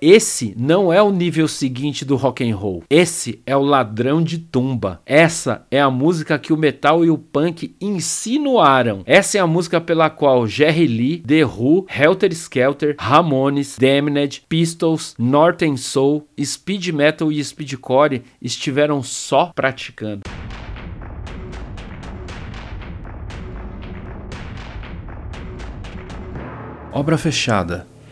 Esse não é o nível seguinte do rock and roll. Esse é o ladrão de tumba. Essa é a música que o metal e o punk insinuaram. Essa é a música pela qual Jerry Lee, The Who, Helter Skelter, Ramones, Damned, Pistols, Northern Soul, Speed Metal e Speedcore estiveram só praticando. Obra Fechada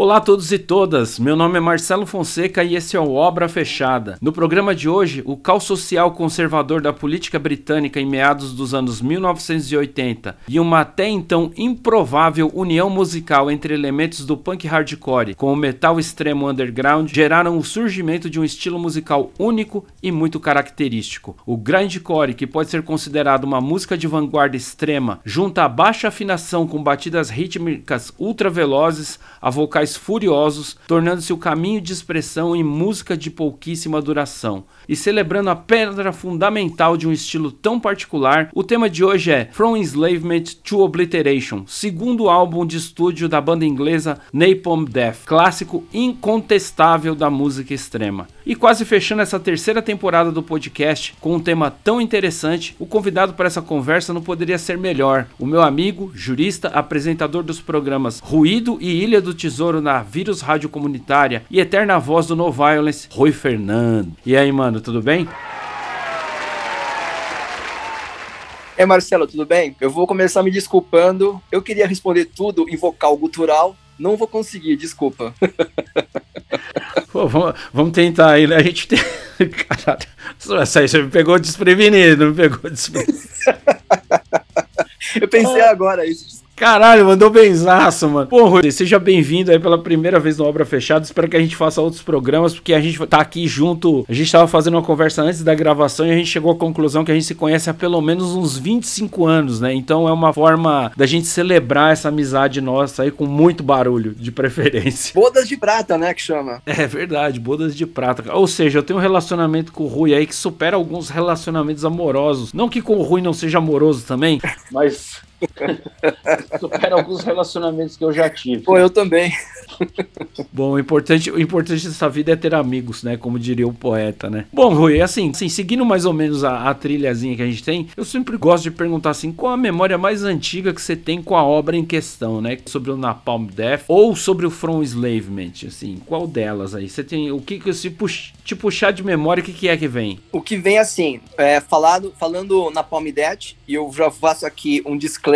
Olá a todos e todas, meu nome é Marcelo Fonseca e esse é o Obra Fechada. No programa de hoje, o caos social conservador da política britânica em meados dos anos 1980 e uma até então improvável união musical entre elementos do punk hardcore com o metal extremo underground geraram o surgimento de um estilo musical único e muito característico. O grindcore, que pode ser considerado uma música de vanguarda extrema, junta a baixa afinação com batidas rítmicas ultra velozes a vocais furiosos, tornando-se o caminho de expressão em música de pouquíssima duração. E celebrando a pedra fundamental de um estilo tão particular, o tema de hoje é From Enslavement to Obliteration, segundo álbum de estúdio da banda inglesa Napalm Death, clássico incontestável da música extrema. E quase fechando essa terceira temporada do podcast com um tema tão interessante, o convidado para essa conversa não poderia ser melhor. O meu amigo, jurista, apresentador dos programas Ruído e Ilha do Tesouro na Vírus Rádio Comunitária e eterna voz do No Violence, Rui Fernando. E aí, mano, tudo bem? É, Marcelo, tudo bem? Eu vou começar me desculpando. Eu queria responder tudo em vocal gutural. Não vou conseguir, desculpa. Pô, vamos, vamos tentar aí, né? A gente tem. Caralho, essa aí você me pegou desprevenido, me pegou desprevenido. Eu pensei agora isso, Caralho, mandou benzaço, mano. Pô, Rui, seja bem-vindo aí pela primeira vez no Obra Fechada. Espero que a gente faça outros programas, porque a gente tá aqui junto. A gente tava fazendo uma conversa antes da gravação e a gente chegou à conclusão que a gente se conhece há pelo menos uns 25 anos, né? Então é uma forma da gente celebrar essa amizade nossa aí com muito barulho, de preferência. Bodas de prata, né, que chama. É verdade, bodas de prata. Ou seja, eu tenho um relacionamento com o Rui aí que supera alguns relacionamentos amorosos. Não que com o Rui não seja amoroso também, mas Supera alguns relacionamentos que eu já tive. Pô, eu também. Bom, o importante, o importante dessa vida é ter amigos, né? Como diria o poeta, né? Bom, Rui, assim, assim seguindo mais ou menos a, a trilhazinha que a gente tem, eu sempre gosto de perguntar assim, qual a memória mais antiga que você tem com a obra em questão, né? Sobre o Napalm Death ou sobre o From Enslavement, assim, qual delas aí? Você tem, o que que se pux, te puxar de memória, o que que é que vem? O que vem assim, é, falado, falando Napalm Death, e eu já faço aqui um disclaimer,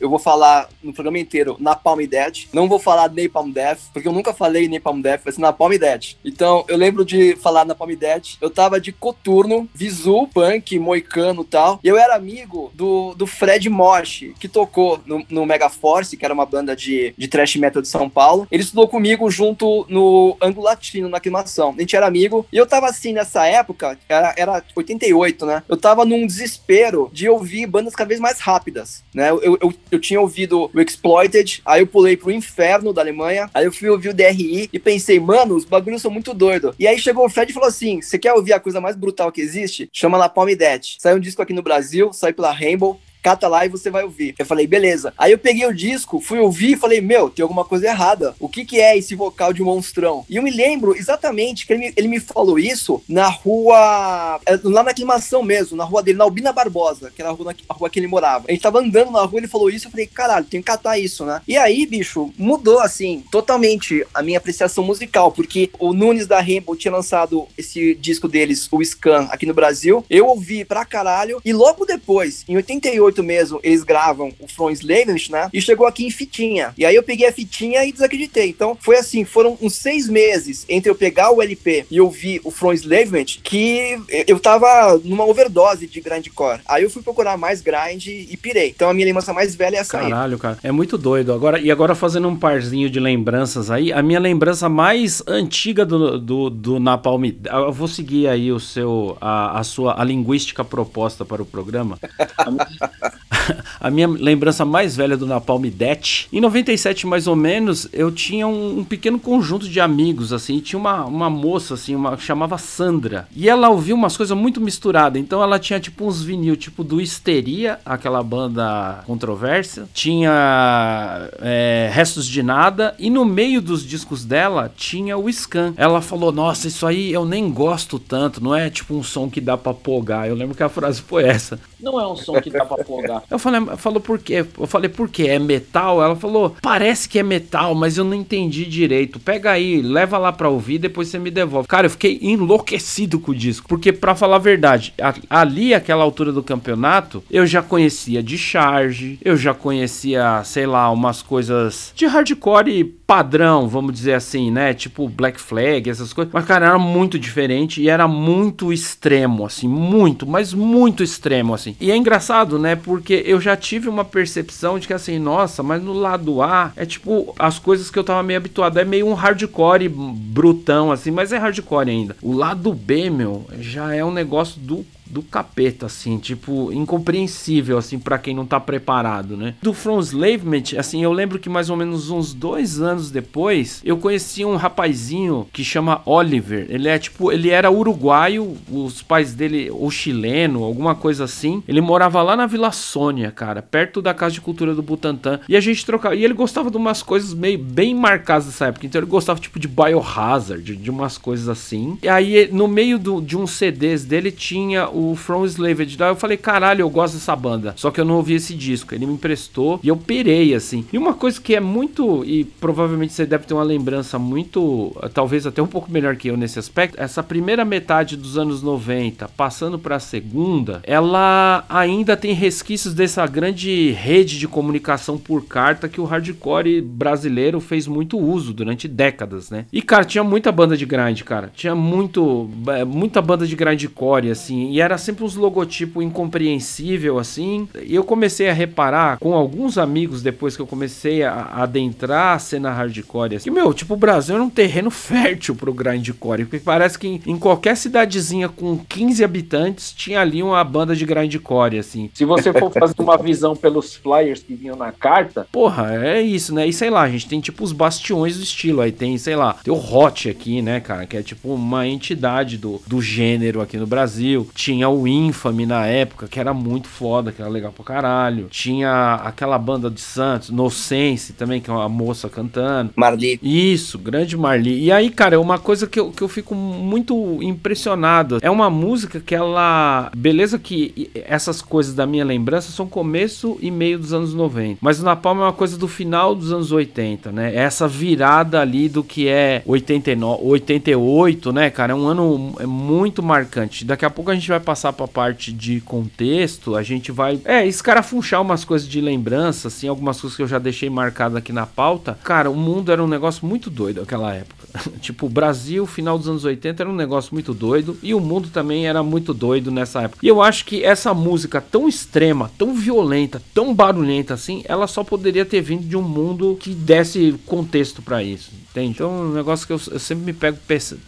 eu vou falar no programa inteiro Napalm Death, não vou falar Napalm Death, porque eu nunca falei Napalm Death, vai ser Napalm Death. Então, eu lembro de falar Napalm Death, eu tava de coturno, visu, punk, moicano e tal, e eu era amigo do, do Fred Mosh, que tocou no, no Mega Force, que era uma banda de, de thrash metal de São Paulo. Ele estudou comigo junto no Ângulo Latino, na aclimação. A gente era amigo, e eu tava assim, nessa época, era, era 88, né? Eu tava num desespero de ouvir bandas cada vez mais rápidas, né? Eu, eu, eu tinha ouvido o Exploited, aí eu pulei pro Inferno da Alemanha, aí eu fui ouvir o DRI e pensei, mano, os bagulhos são muito doidos. E aí chegou o Fred e falou assim: você quer ouvir a coisa mais brutal que existe? Chama La Palme Death. Saiu um disco aqui no Brasil, saiu pela Rainbow cata lá e você vai ouvir. Eu falei, beleza. Aí eu peguei o disco, fui ouvir e falei, meu, tem alguma coisa errada. O que que é esse vocal de monstrão? E eu me lembro exatamente que ele me, ele me falou isso na rua, é, lá na aclimação mesmo, na rua dele, na Albina Barbosa, que era a rua, a rua que ele morava. A gente tava andando na rua, ele falou isso, eu falei, caralho, tem que catar isso, né? E aí, bicho, mudou, assim, totalmente a minha apreciação musical, porque o Nunes da Rainbow tinha lançado esse disco deles, o Scan, aqui no Brasil. Eu ouvi pra caralho, e logo depois, em 88, 88 mesmo, eles gravam o From Enslavement, né? E chegou aqui em fitinha. E aí eu peguei a fitinha e desacreditei. Então foi assim, foram uns seis meses entre eu pegar o LP e ouvir o From Enslavement que eu tava numa overdose de grindcore. Aí eu fui procurar mais grind e pirei. Então a minha lembrança mais velha é essa Caralho, aí. cara. É muito doido. Agora, e agora fazendo um parzinho de lembranças aí, a minha lembrança mais antiga do, do, do Napalm. Eu vou seguir aí o seu, a, a sua a linguística proposta para o programa. a minha lembrança mais velha do Napalm Death. Em 97, mais ou menos, eu tinha um, um pequeno conjunto de amigos, assim, tinha uma, uma moça, assim, uma chamava Sandra. E ela ouvia umas coisas muito misturadas. Então ela tinha tipo uns vinil, tipo do Histeria, aquela banda controversa. Tinha é, Restos de Nada. E no meio dos discos dela tinha o Scan. Ela falou: Nossa, isso aí eu nem gosto tanto. Não é tipo um som que dá pra pogar. Eu lembro que a frase foi essa. Não é um som que dá pra pogar. Eu falei, falou por quê? Eu falei, por quê? É metal? Ela falou, parece que é metal, mas eu não entendi direito. Pega aí, leva lá pra ouvir, depois você me devolve. Cara, eu fiquei enlouquecido com o disco. Porque, pra falar a verdade, ali, aquela altura do campeonato, eu já conhecia de charge, eu já conhecia, sei lá, umas coisas de hardcore padrão, vamos dizer assim, né? Tipo Black Flag, essas coisas. Mas, cara, era muito diferente e era muito extremo, assim, muito, mas muito extremo, assim. E é engraçado, né? Porque eu já tive uma percepção de que, assim, nossa, mas no lado A é tipo as coisas que eu tava meio habituado. É meio um hardcore brutão, assim, mas é hardcore ainda. O lado B, meu, já é um negócio do do capeta, assim, tipo, incompreensível, assim, para quem não tá preparado, né? Do From Enslavement, assim, eu lembro que mais ou menos uns dois anos depois, eu conheci um rapazinho que chama Oliver. Ele é, tipo, ele era uruguaio, os pais dele, ou chileno, alguma coisa assim. Ele morava lá na Vila Sônia, cara, perto da Casa de Cultura do Butantã. E a gente trocava, e ele gostava de umas coisas meio bem marcadas dessa época. Então ele gostava, tipo, de Biohazard, de umas coisas assim. E aí, no meio do, de uns CDs dele, tinha o From Slaved. Daí eu falei, caralho, eu gosto dessa banda. Só que eu não ouvi esse disco. Ele me emprestou e eu pirei, assim. E uma coisa que é muito, e provavelmente você deve ter uma lembrança muito, talvez até um pouco melhor que eu nesse aspecto, essa primeira metade dos anos 90, passando para segunda, ela ainda tem resquícios dessa grande rede de comunicação por carta que o hardcore brasileiro fez muito uso durante décadas, né? E, cara, tinha muita banda de grind, cara. Tinha muito, é, muita banda de grindcore, assim. E era sempre uns logotipos incompreensível assim. E eu comecei a reparar com alguns amigos depois que eu comecei a, a adentrar a cena hardcore. Assim, que, meu, tipo, o Brasil era um terreno fértil pro grindcore. Porque parece que em, em, qualquer cidadezinha com 15 habitantes tinha ali uma banda de grindcore, assim. Se você for fazer uma visão pelos flyers que vinham na carta. Porra, é isso, né? E sei lá, a gente tem tipo os bastiões do estilo. Aí tem, sei lá, tem o Hot aqui, né, cara? Que é tipo uma entidade do, do gênero aqui no Brasil. Tinha tinha o Infame na época, que era muito foda, que era legal pra caralho. Tinha aquela banda de Santos, No Sense também, que é uma moça cantando. Marli. Isso, grande Marli. E aí, cara, é uma coisa que eu, que eu fico muito impressionado. É uma música que ela. Beleza que essas coisas da minha lembrança são começo e meio dos anos 90. Mas o Napalm é uma coisa do final dos anos 80, né? É essa virada ali do que é 89, 88, né, cara? É um ano é muito marcante. Daqui a pouco a gente vai passar pra parte de contexto, a gente vai, é, escarafunchar umas coisas de lembrança, assim, algumas coisas que eu já deixei marcadas aqui na pauta. Cara, o mundo era um negócio muito doido naquela época. tipo, o Brasil, final dos anos 80, era um negócio muito doido e o mundo também era muito doido nessa época. E eu acho que essa música tão extrema, tão violenta, tão barulhenta assim, ela só poderia ter vindo de um mundo que desse contexto para isso, entende? Então, é um negócio que eu, eu sempre me pego pensando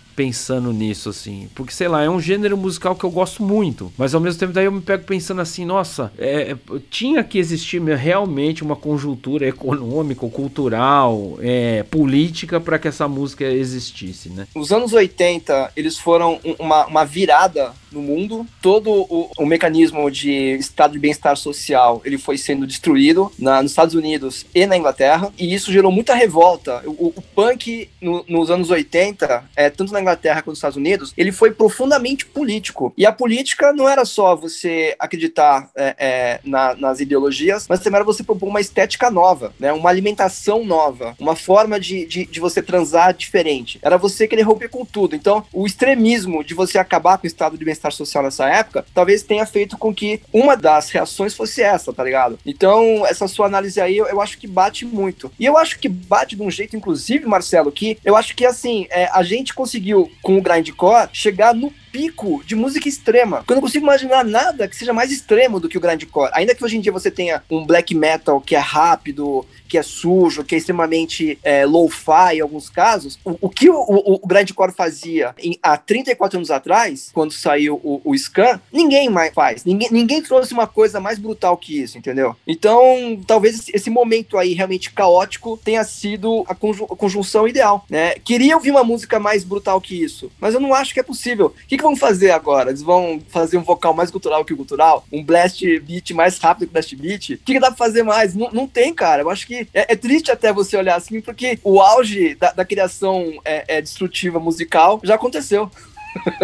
nisso, assim. Porque, sei lá, é um gênero musical que eu gosto muito. Mas ao mesmo tempo, daí eu me pego pensando assim, nossa, é, é tinha que existir realmente uma conjuntura econômica, cultural, é, política para que essa música existisse, né? Os anos 80, eles foram uma, uma virada no mundo. Todo o, o mecanismo de estado de bem-estar social, ele foi sendo destruído na, nos Estados Unidos e na Inglaterra. E isso gerou muita revolta. O, o punk no, nos anos 80, é, tanto na Inglaterra Inglaterra quanto nos Estados Unidos, ele foi profundamente político. E a política não era só você acreditar é, é, na, nas ideologias, mas também era você propor uma estética nova, né? uma alimentação nova, uma forma de, de, de você transar diferente. Era você querer romper com tudo. Então, o extremismo de você acabar com o estado de bem-estar social nessa época, talvez tenha feito com que uma das reações fosse essa, tá ligado? Então, essa sua análise aí, eu, eu acho que bate muito. E eu acho que bate de um jeito, inclusive, Marcelo, que eu acho que, assim, é, a gente conseguiu, com o grindcore, chegar no pico de música extrema. Porque eu não consigo imaginar nada que seja mais extremo do que o grindcore. Ainda que hoje em dia você tenha um black metal que é rápido, que é sujo, que é extremamente é, low-fi em alguns casos, o, o que o, o, o grindcore fazia em, há 34 anos atrás, quando saiu o, o Scan, ninguém mais faz. Ninguém, ninguém trouxe uma coisa mais brutal que isso, entendeu? Então, talvez esse, esse momento aí realmente caótico tenha sido a, conju, a, conjunção ideal, né? Queria ouvir uma música mais brutal que isso, mas eu não acho que é possível. O que, que vão fazer agora? Eles vão fazer um vocal mais cultural que o cultural? Um blast beat mais rápido que o blast beat? O que, que dá pra fazer mais? Não, não tem, cara. Eu acho que é, é, triste até você olhar assim, porque o auge da, da criação é, é destrutiva musical já aconteceu.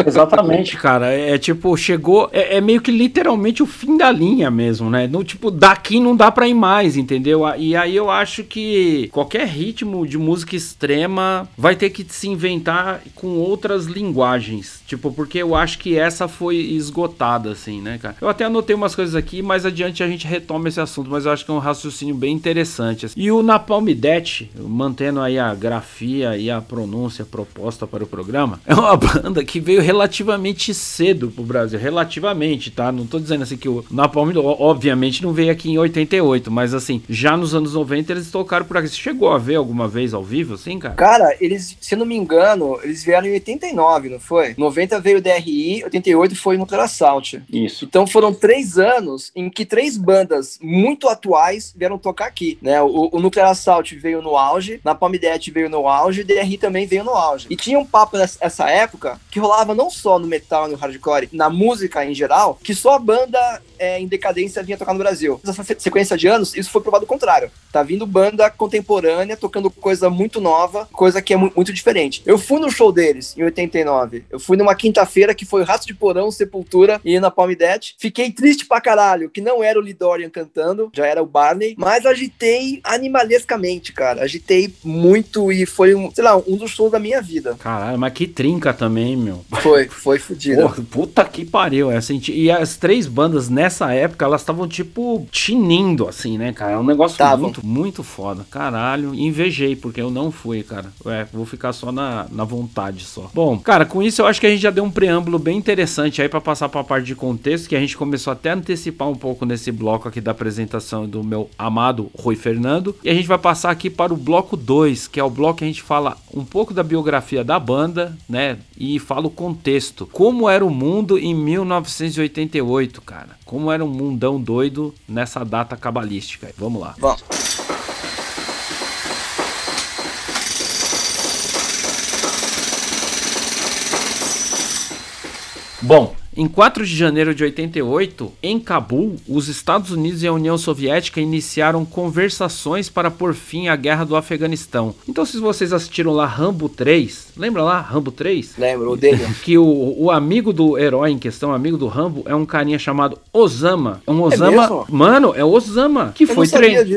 Exatamente, cara. É, é tipo, chegou. É, é, meio que literalmente o fim da linha mesmo, né? No, tipo, daqui não dá pra ir mais, entendeu? E aí eu acho que qualquer ritmo de música extrema vai ter que se inventar com outras linguagens. Tipo, porque eu acho que essa foi esgotada, assim, né, cara? Eu até anotei umas coisas aqui, mais adiante a gente retoma esse assunto, mas eu acho que é um raciocínio bem interessante. Assim. E o Napalm Death, mantendo aí a grafia e a pronúncia proposta para o programa, é uma banda que que veio relativamente cedo pro Brasil. Relativamente, tá? Não tô dizendo assim que o Napalm, obviamente, não veio aqui em 88, mas assim, já nos anos 90 eles tocaram por aqui. Você chegou a ver alguma vez ao vivo, assim, cara? Cara, eles, se não me engano, eles vieram em 89, não foi? 90 veio o DRI, 88 foi no Assault. Isso. Então foram três anos em que três bandas muito atuais vieram tocar aqui, né? O, o Nuclear Assault veio no auge, Napalm Death veio no auge, o DRI também veio no auge. E tinha um papo nessa época que rolava não só no metal, no hardcore, na música em geral, que só a banda é, em decadência vinha tocar no Brasil. Nessa sequência de anos, isso foi provado o contrário. Tá vindo banda contemporânea, tocando coisa muito nova, coisa que é muito diferente. Eu fui no show deles, em 89. Eu fui numa quinta-feira que foi Rato de Porão, Sepultura e na Palm Death. Fiquei triste pra caralho, que não era o Lidorian cantando, já era o Barney, mas agitei animalescamente, cara. Agitei muito e foi, um, sei lá, um dos shows da minha vida. Caralho, mas que trinca também, meu. Foi, foi fodido. Porra, puta que pariu. É assim, e as três bandas nessa época, elas estavam tipo tinindo, assim, né, cara? É um negócio Tavam. muito, muito foda. Caralho, invejei, porque eu não fui, cara. É, vou ficar só na, na vontade só. Bom, cara, com isso eu acho que a gente já deu um preâmbulo bem interessante aí para passar pra parte de contexto, que a gente começou até a antecipar um pouco nesse bloco aqui da apresentação do meu amado Rui Fernando. E a gente vai passar aqui para o bloco 2, que é o bloco que a gente fala um pouco da biografia da banda, né? E fala o contexto. Como era o mundo em 1988, cara? Como era um mundão doido nessa data cabalística? Vamos lá. Vamos. Bom, em 4 de janeiro de 88, em Cabul, os Estados Unidos e a União Soviética iniciaram conversações para pôr fim à guerra do Afeganistão. Então, se vocês assistiram lá Rambo 3, lembra lá Rambo 3? Lembro, o dele. Que o, o amigo do herói em questão, amigo do Rambo, é um carinha chamado Osama. É um Osama. É mano, é Osama que Eu foi treinado.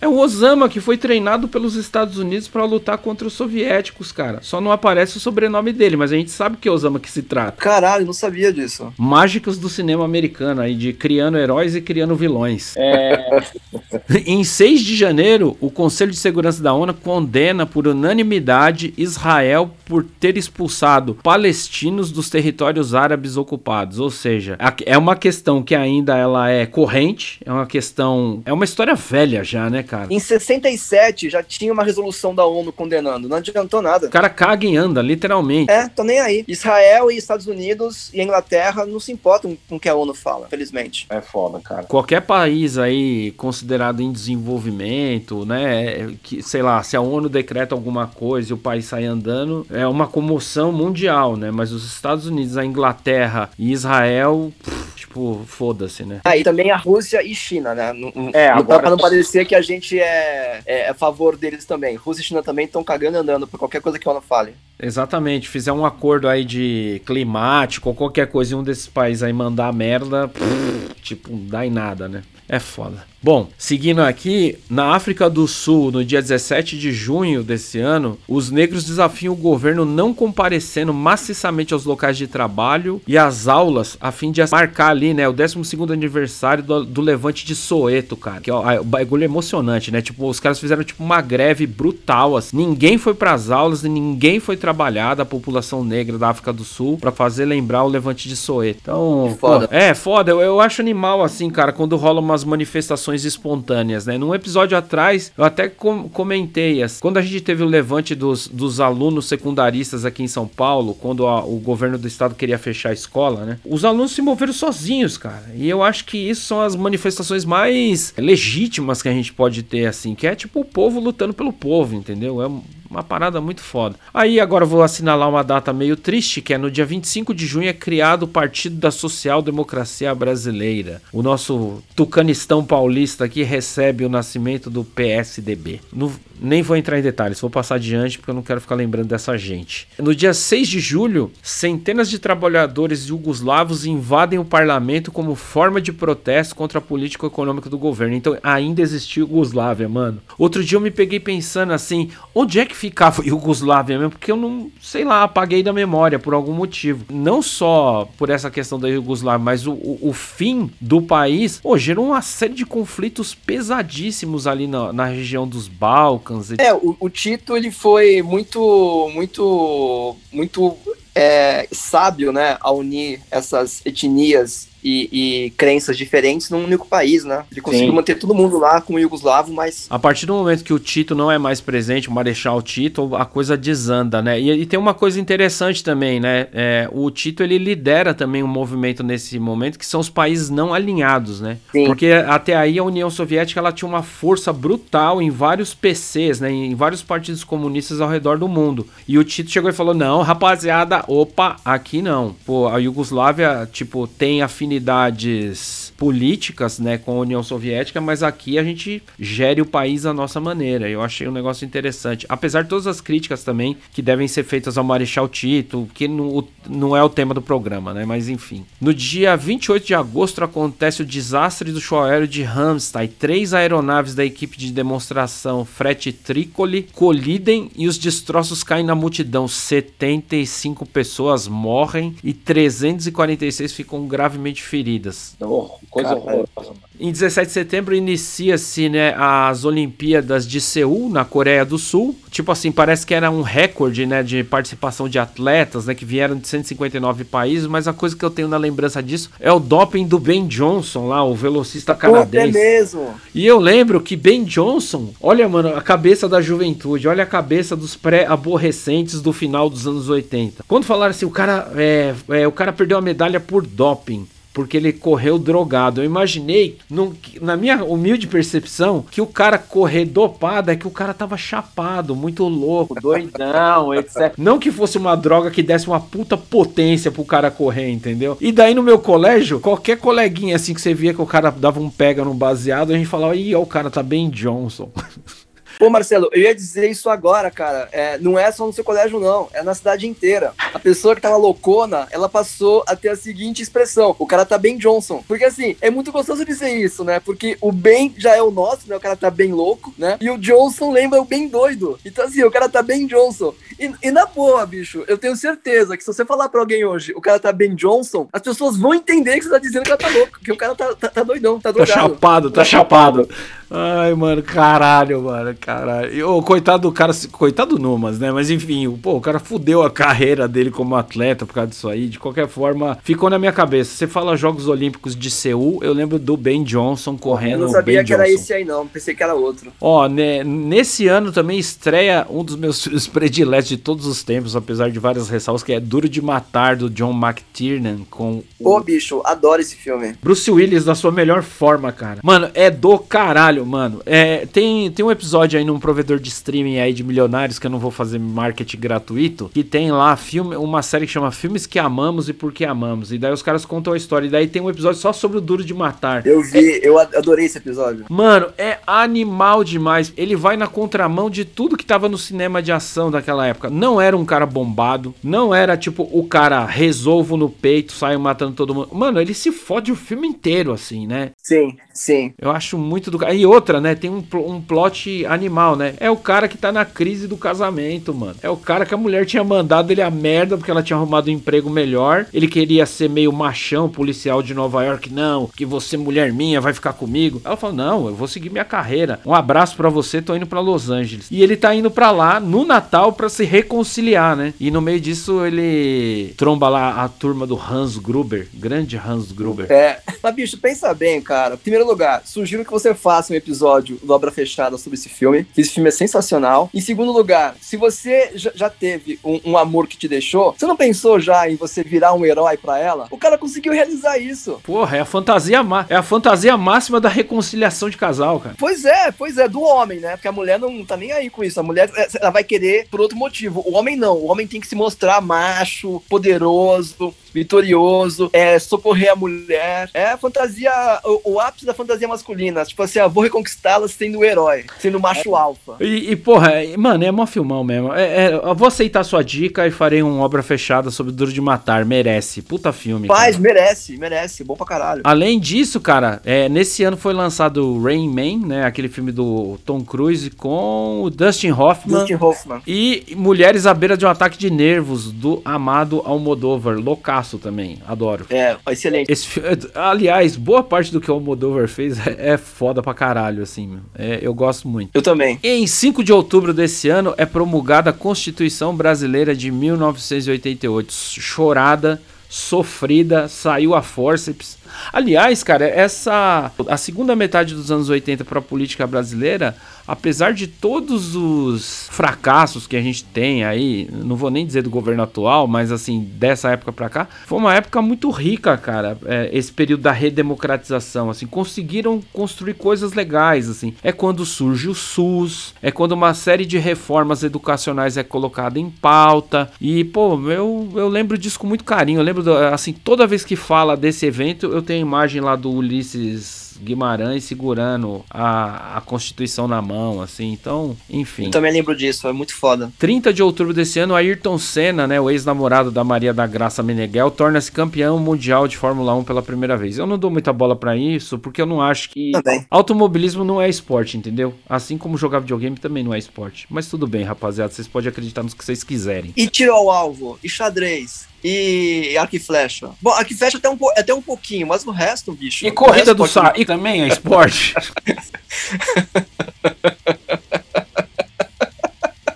É o Osama que foi treinado pelos Estados Unidos para lutar contra os soviéticos, cara. Só não aparece o sobrenome dele, mas a gente sabe que é Osama que se trata. Caralho, não sabia disso isso. Mágicos do cinema americano aí, de criando heróis e criando vilões. É... em 6 de janeiro, o Conselho de Segurança da ONU condena por unanimidade Israel por ter expulsado palestinos dos territórios árabes ocupados. Ou seja, é uma questão que ainda ela é corrente, é uma questão. É uma história velha já, né, cara? Em 67 já tinha uma resolução da ONU condenando, não adiantou nada. O cara caga e anda, literalmente. É, tô nem aí. Israel e Estados Unidos e Inglaterra Terra não se importam com o que a ONU fala, felizmente. É foda, cara. Qualquer país aí considerado em desenvolvimento, né, que, sei lá, se a ONU decreta alguma coisa e o país sai andando, é uma comoção mundial, né? Mas os Estados Unidos, a Inglaterra e Israel, pff, tipo, foda-se, né? Ah, e também a Rússia e China, né? Não, É, não- agora- Pra não parecer que a gente é, é a favor deles também. Rússia e China também estão cagando e andando por qualquer coisa que a ONU fale. Exatamente, fizer um acordo aí de climático ou qualquer coisa em um desses países aí mandar merda, pff, tipo, não dá em nada, né? É foda. Bom, seguindo aqui, na África do Sul, no dia 17 de junho desse ano, os negros desafiam o governo não comparecendo maciçamente aos locais de trabalho e às aulas, a fim de marcar ali, né, o 12º aniversário do, do levante de Soeto, cara. Que ó, o bagulho é emocionante, né? Tipo, os caras fizeram tipo uma greve brutal, assim. Ninguém foi pras aulas e ninguém foi trabalhar da população negra da África do Sul pra fazer lembrar o levante de Soeto. Então, foda. pô, é, foda. Eu, eu acho animal, assim, cara, quando rola umas manifestações espontâneas, né? Num episódio atrás, eu até com- comentei, assim, quando a gente teve o levante dos, dos alunos secundaristas aqui em São Paulo, quando a- o governo do estado queria fechar a escola, né? Os alunos se moveram sozinhos, cara. E eu acho que isso são as manifestações mais legítimas que a gente pode ter, assim, que é tipo o povo lutando pelo povo, entendeu? É uma parada muito foda. Aí agora vou assinalar uma data meio triste, que é no dia 25 de junho é criado o Partido da Social Democracia Brasileira. O nosso Tucanistão paulista aqui recebe o nascimento do PSDB. No- nem vou entrar em detalhes, vou passar adiante porque eu não quero ficar lembrando dessa gente. No dia 6 de julho, centenas de trabalhadores jugoslavos invadem o parlamento como forma de protesto contra a política econômica do governo. Então ainda existiu Yugoslávia, mano. Outro dia eu me peguei pensando assim, onde é que ficava Yugoslávia mesmo? Porque eu não, sei lá, apaguei da memória por algum motivo. Não só por essa questão da Yugoslávia, mas o, o, o fim do país, gerou uma série de conflitos pesadíssimos ali na, na região dos Balcãs. É, o, o Tito ele foi muito, muito, muito é, sábio, né, a unir essas etnias e, e crenças diferentes num único país, né? Ele conseguiu Sim. manter todo mundo lá como Yugoslavo, mas A partir do momento que o Tito não é mais presente, o Marechal Tito, a coisa desanda, né? E, e tem uma coisa interessante também, né? É, o Tito ele lidera também um movimento nesse momento que são os países não alinhados, né? Sim. Porque até aí a União Soviética ela tinha uma força brutal em vários PCs, né? Em vários partidos comunistas ao redor do mundo. E o Tito chegou e falou: não, rapaziada, opa, aqui não. Pô, a Iugoslávia, tipo, tem afinidades políticas, né, com a União Soviética, mas aqui a gente gere o país à nossa maneira. Eu achei um negócio interessante. Apesar de todas as críticas também que devem ser feitas ao Marechal Tito, que não, não é o tema do programa, né, mas enfim. No dia 28 de agosto acontece o desastre do show aéreo de Ramstein. Três aeronaves da equipe de demonstração frete Tricoli colidem e os destroços caem na multidão. 75 pessoas morrem e 346 ficam gravemente feridas. Oh, coisa Caralho. horrorosa. mano. Em 17 de setembro inicia-se né, as Olimpíadas de Seul, na Coreia do Sul. Tipo assim, parece que era um recorde né, de participação de atletas né, que vieram de 159 países, mas a coisa que eu tenho na lembrança disso é o doping do Ben Johnson lá, o velocista Puta, é canadense. mesmo. E eu lembro que Ben Johnson, olha, mano, a cabeça da juventude, olha a cabeça dos pré-aborrecentes do final dos anos 80. Quando falaram assim, o cara, é, é, o cara perdeu a medalha por doping. Porque ele correu drogado. Eu imaginei, num- na minha humilde percepção, que o cara correr dopado é que o cara tava chapado, muito louco. Doidão, etc. Não que fosse uma droga que desse uma puta potência pro cara correr, entendeu? E daí no meu colégio, qualquer coleguinha assim que você via que o cara dava um pega no baseado, a gente falava, ih, ó, o cara tá bem Johnson. Pô, Marcelo, eu ia dizer isso agora, cara. É, não é só no seu colégio, não. É na cidade inteira. A pessoa que tava loucona, ela passou a ter a seguinte expressão: o cara tá bem Johnson. Porque assim, é muito gostoso dizer isso, né? Porque o bem já é o nosso, né? O cara tá bem louco, né? E o Johnson lembra o bem doido. Então, assim, o cara tá bem Johnson. E, e na boa, bicho, eu tenho certeza que se você falar pra alguém hoje, o cara tá bem Johnson, as pessoas vão entender que você tá dizendo que ela tá louco, que o cara tá, tá, tá doidão, tá Tá drogado. chapado, tá chapado. Ai, mano, caralho, mano, caralho. E, coitado do cara, coitado do Numas, né? Mas enfim, o- pô, o cara fudeu a carreira dele como atleta por causa disso aí. De qualquer forma, ficou na minha cabeça. Você fala Jogos Olímpicos de Seul, eu lembro do Ben Johnson Eu correndo. não sabia ben que era Johnson. esse aí, não. Pensei que era outro. Ó, né, nesse ano também estreia um dos meus filmes prediletos de todos os tempos, apesar de várias ressalvas, que é Duro de Matar, do John McTiernan, com Pô, o bicho, adoro esse filme. Bruce Willis na sua melhor forma, cara. Mano, é do caralho. Caralho, mano. É, tem, tem um episódio aí num provedor de streaming aí de milionários que eu não vou fazer marketing gratuito, que tem lá filme, uma série que chama Filmes que Amamos e Por que Amamos. E daí os caras contam a história. E daí tem um episódio só sobre o Duro de Matar. Eu vi, eu adorei esse episódio. Mano, é animal demais. Ele vai na contramão de tudo que tava no cinema de ação daquela época. Não era um cara bombado, não era tipo o cara resolvo no peito, saio matando todo mundo. Mano, ele se fode o filme inteiro, assim, né? Sim, sim. Eu acho muito do. E outra, né? Tem um, um plot animal, né? É o cara que tá na crise do casamento, mano. É o cara que a mulher tinha mandado ele a merda porque ela tinha arrumado um emprego melhor. Ele queria ser meio machão, policial de Nova York. Não, que você, mulher minha, vai ficar comigo. Ela falou: Não, eu vou seguir minha carreira. Um abraço para você, tô indo para Los Angeles. E ele tá indo para lá no Natal para se reconciliar, né? E no meio disso ele tromba lá a turma do Hans Gruber, grande Hans Gruber. É, mas bicho, pensa bem, cara. Primeiro lugar, sugiro que você faça um episódio do Obra Fechada sobre esse filme. Esse filme é sensacional. Em segundo lugar, se você já teve um, um amor que te deixou, você não pensou já em você virar um herói para ela? O cara conseguiu realizar isso. Porra, é a fantasia é a fantasia máxima da reconciliação de casal, cara. Pois é, pois é, do homem, né? Porque a mulher não tá nem aí com isso. A mulher, é, ela vai querer por outro motivo. O homem não. O homem tem que se mostrar macho, poderoso, vitorioso, é socorrer a mulher. É a fantasia, o, o ápice da fantasia masculina. Tipo assim, ah, vou reconquistá-la sendo o herói, sendo macho é. alfa. E, e, porra, mano, é mó filmão mesmo. É, é, eu vou aceitar sua dica e farei uma obra fechada sobre Duro de Matar. Merece. Puta filme. Faz, cara. merece, merece. Bom pra caralho. Além disso, cara, é, nesse ano foi lançado Rain Man, né? Aquele filme do Tom Cruise com o Dustin Hoffman. Dustin Hoffman. E Mulheres à beira de um ataque de nervos do amado Almodóvar. Loucaço também. Adoro. É, excelente. Esse, aliás, boa parte do que o Almodóvar fez é, é foda pra caralho, assim. É, eu gosto muito. Eu também. Em 5 de outubro desse ano é promulgada a Constituição Brasileira de 1988. Chorada sofrida, saiu a forceps. Aliás, cara, essa a segunda metade dos anos 80 para a política brasileira apesar de todos os fracassos que a gente tem aí, não vou nem dizer do governo atual, mas assim, dessa época para cá, foi uma época muito rica, cara, é, esse período da redemocratização, assim, conseguiram construir coisas legais, assim. É quando surge o SUS, é quando uma série de reformas educacionais é colocada em pauta, e, pô, eu, eu lembro disso com muito carinho, eu lembro, assim, toda vez que fala desse evento, eu tenho a imagem lá do Ulisses Guimarães segurando a, a Constituição na mão, assim. Então, enfim. Eu também lembro disso, é muito foda. 30 de outubro desse ano, Ayrton Senna, né, o ex-namorado da Maria da Graça Meneghel, torna-se campeão mundial de Fórmula 1 pela primeira vez. Eu não dou muita bola para isso, porque eu não acho que também. automobilismo não é esporte, entendeu? Assim como jogar videogame também não é esporte. Mas tudo bem, rapaziada, vocês podem acreditar nos que vocês quiserem. E tiro ao alvo, e xadrez, e arco e flecha. Bom, arco e flecha até um, até um pouquinho, mas o resto, bicho. E corrida do saco. E também é esporte.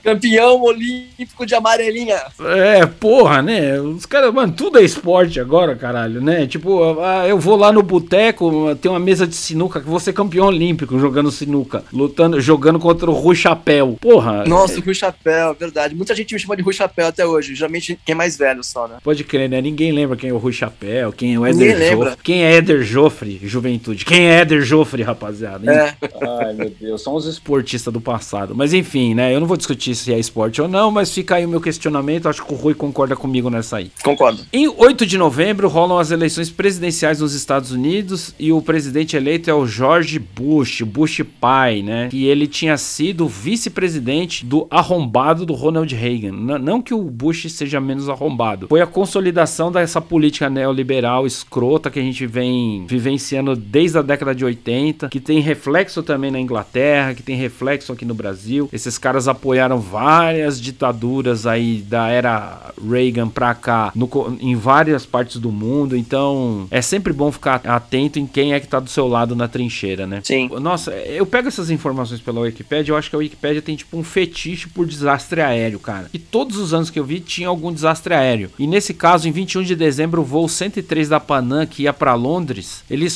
Campeão olímpico de amarelinha. É, porra, né? Os caras, mano, tudo é esporte agora, caralho, né? Tipo, ah, eu vou lá no boteco, tem uma mesa de sinuca, que vou ser campeão olímpico jogando sinuca, lutando, jogando contra o Rui Chapéu. Porra. Nossa, o Rui Chapéu, verdade. Muita gente me chama de Rui Chapéu até hoje. Geralmente quem é mais velho só, né? Pode crer, né? Ninguém lembra quem é o Rui Chapéu, quem é o Éder Joffre. Quem é Éder Joffre, juventude? Quem é Éder Joffre, rapaziada? É. Ai, meu Deus, são os esportistas do passado. Mas enfim, né? Eu não vou discutir se é esporte ou não, mas fica aí o meu questionamento. Acho que o Rui concorda comigo nessa aí. Concordo. Em 8 de novembro rolam as eleições presidenciais nos Estados Unidos e o presidente eleito é o George Bush, Bush pai, né? Que ele tinha sido vice-presidente do arrombado do Ronald Reagan. Não que o Bush seja menos arrombado. Foi a consolidação dessa política neoliberal escrota que a gente vem vivenciando desde a década de 80, que tem reflexo também na Inglaterra, que tem reflexo aqui no Brasil. Esses caras apoiaram várias ditaduras aí da era Reagan pra cá, no, em várias partes do mundo. Então é sempre bom ficar atento em quem é que tá do seu lado na trincheira, né? Sim. Nossa, eu pego essas informações pela Wikipedia, eu acho que a Wikipedia tem tipo um fetiche por desastre aéreo, cara. E todos os anos que eu vi tinha algum desastre aéreo. E nesse caso, em 21 de dezembro, o voo 103 da Panam, que ia para Londres, ele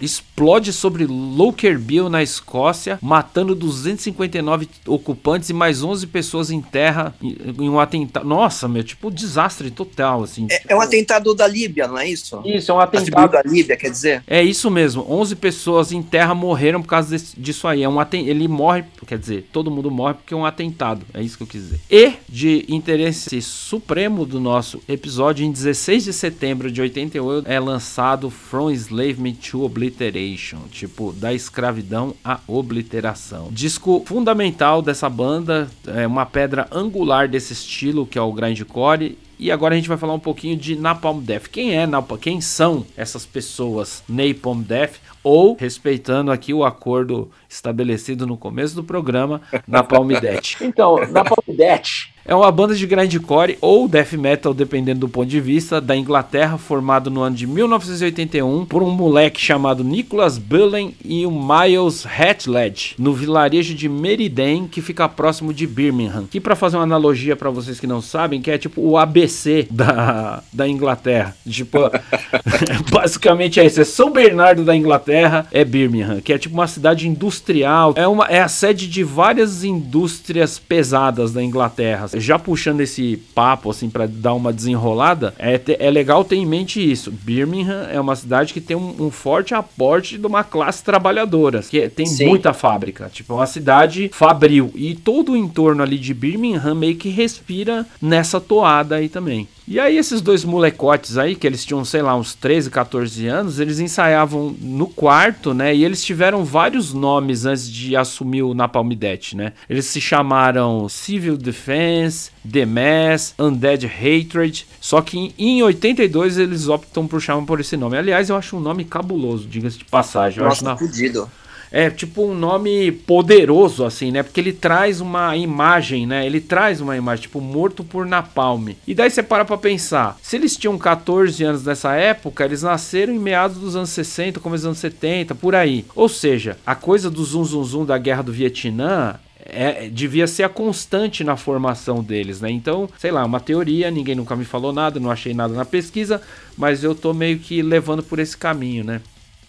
explode sobre Lockerbie, na Escócia, matando 259 ocupantes e mais 11 pessoas em terra em um atentado. Nossa, meu, tipo, desastre total, assim. É, tipo... é um atentado da Líbia, não é isso? Isso, é um atentado da Líbia, quer dizer? É isso mesmo. 11 pessoas em terra morreram por causa desse, disso aí. É um atent... Ele morre, quer dizer, todo mundo morre porque é um atentado. É isso que eu quis dizer. E de interesse supremo do nosso episódio, em 16 de setembro de 88, é lançado From Enslavement to Obliteration. Tipo, da escravidão à obliteração. Disco fundamental dessa banda, é uma pedra angular desse estilo que é o grindcore e agora a gente vai falar um pouquinho de Napalm Death. Quem é Napalm? Quem são essas pessoas Napalm Death? Ou, respeitando aqui o acordo estabelecido no começo do programa, Napalm Death. Então, Napalm Death é uma banda de grindcore ou death metal, dependendo do ponto de vista, da Inglaterra, formado no ano de 1981 por um moleque chamado Nicholas Bullen e o Miles Hatledge, no vilarejo de Meriden, que fica próximo de Birmingham. Que para fazer uma analogia para vocês que não sabem, que é tipo o ABC da, da Inglaterra. Tipo, basicamente é isso, é São Bernardo da Inglaterra, é Birmingham, que é tipo uma cidade industrial, é, uma, é a sede de várias indústrias pesadas da Inglaterra já puxando esse papo, assim, para dar uma desenrolada, é, é legal ter em mente isso. Birmingham é uma cidade que tem um, um forte aporte de uma classe trabalhadora, que tem Sim. muita fábrica. Tipo, é uma cidade fabril. E todo o entorno ali de Birmingham meio que respira nessa toada aí também. E aí esses dois molecotes aí, que eles tinham, sei lá, uns 13, 14 anos, eles ensaiavam no quarto, né? E eles tiveram vários nomes antes de assumir o Napalm Death, né? Eles se chamaram Civil Defense, The Mass, Undead Hatred. Só que em 82 eles optam por chamar por esse nome. Aliás, eu acho um nome cabuloso, diga-se de passagem. Nossa, eu acho na... fudido é tipo um nome poderoso, assim, né? Porque ele traz uma imagem, né? Ele traz uma imagem, tipo, morto por napalm. E daí você para pra pensar: se eles tinham 14 anos nessa época, eles nasceram em meados dos anos 60, começo dos anos 70, por aí. Ou seja, a coisa do zum zum zum da guerra do Vietnã é, devia ser a constante na formação deles, né? Então, sei lá, uma teoria, ninguém nunca me falou nada, não achei nada na pesquisa, mas eu tô meio que levando por esse caminho, né?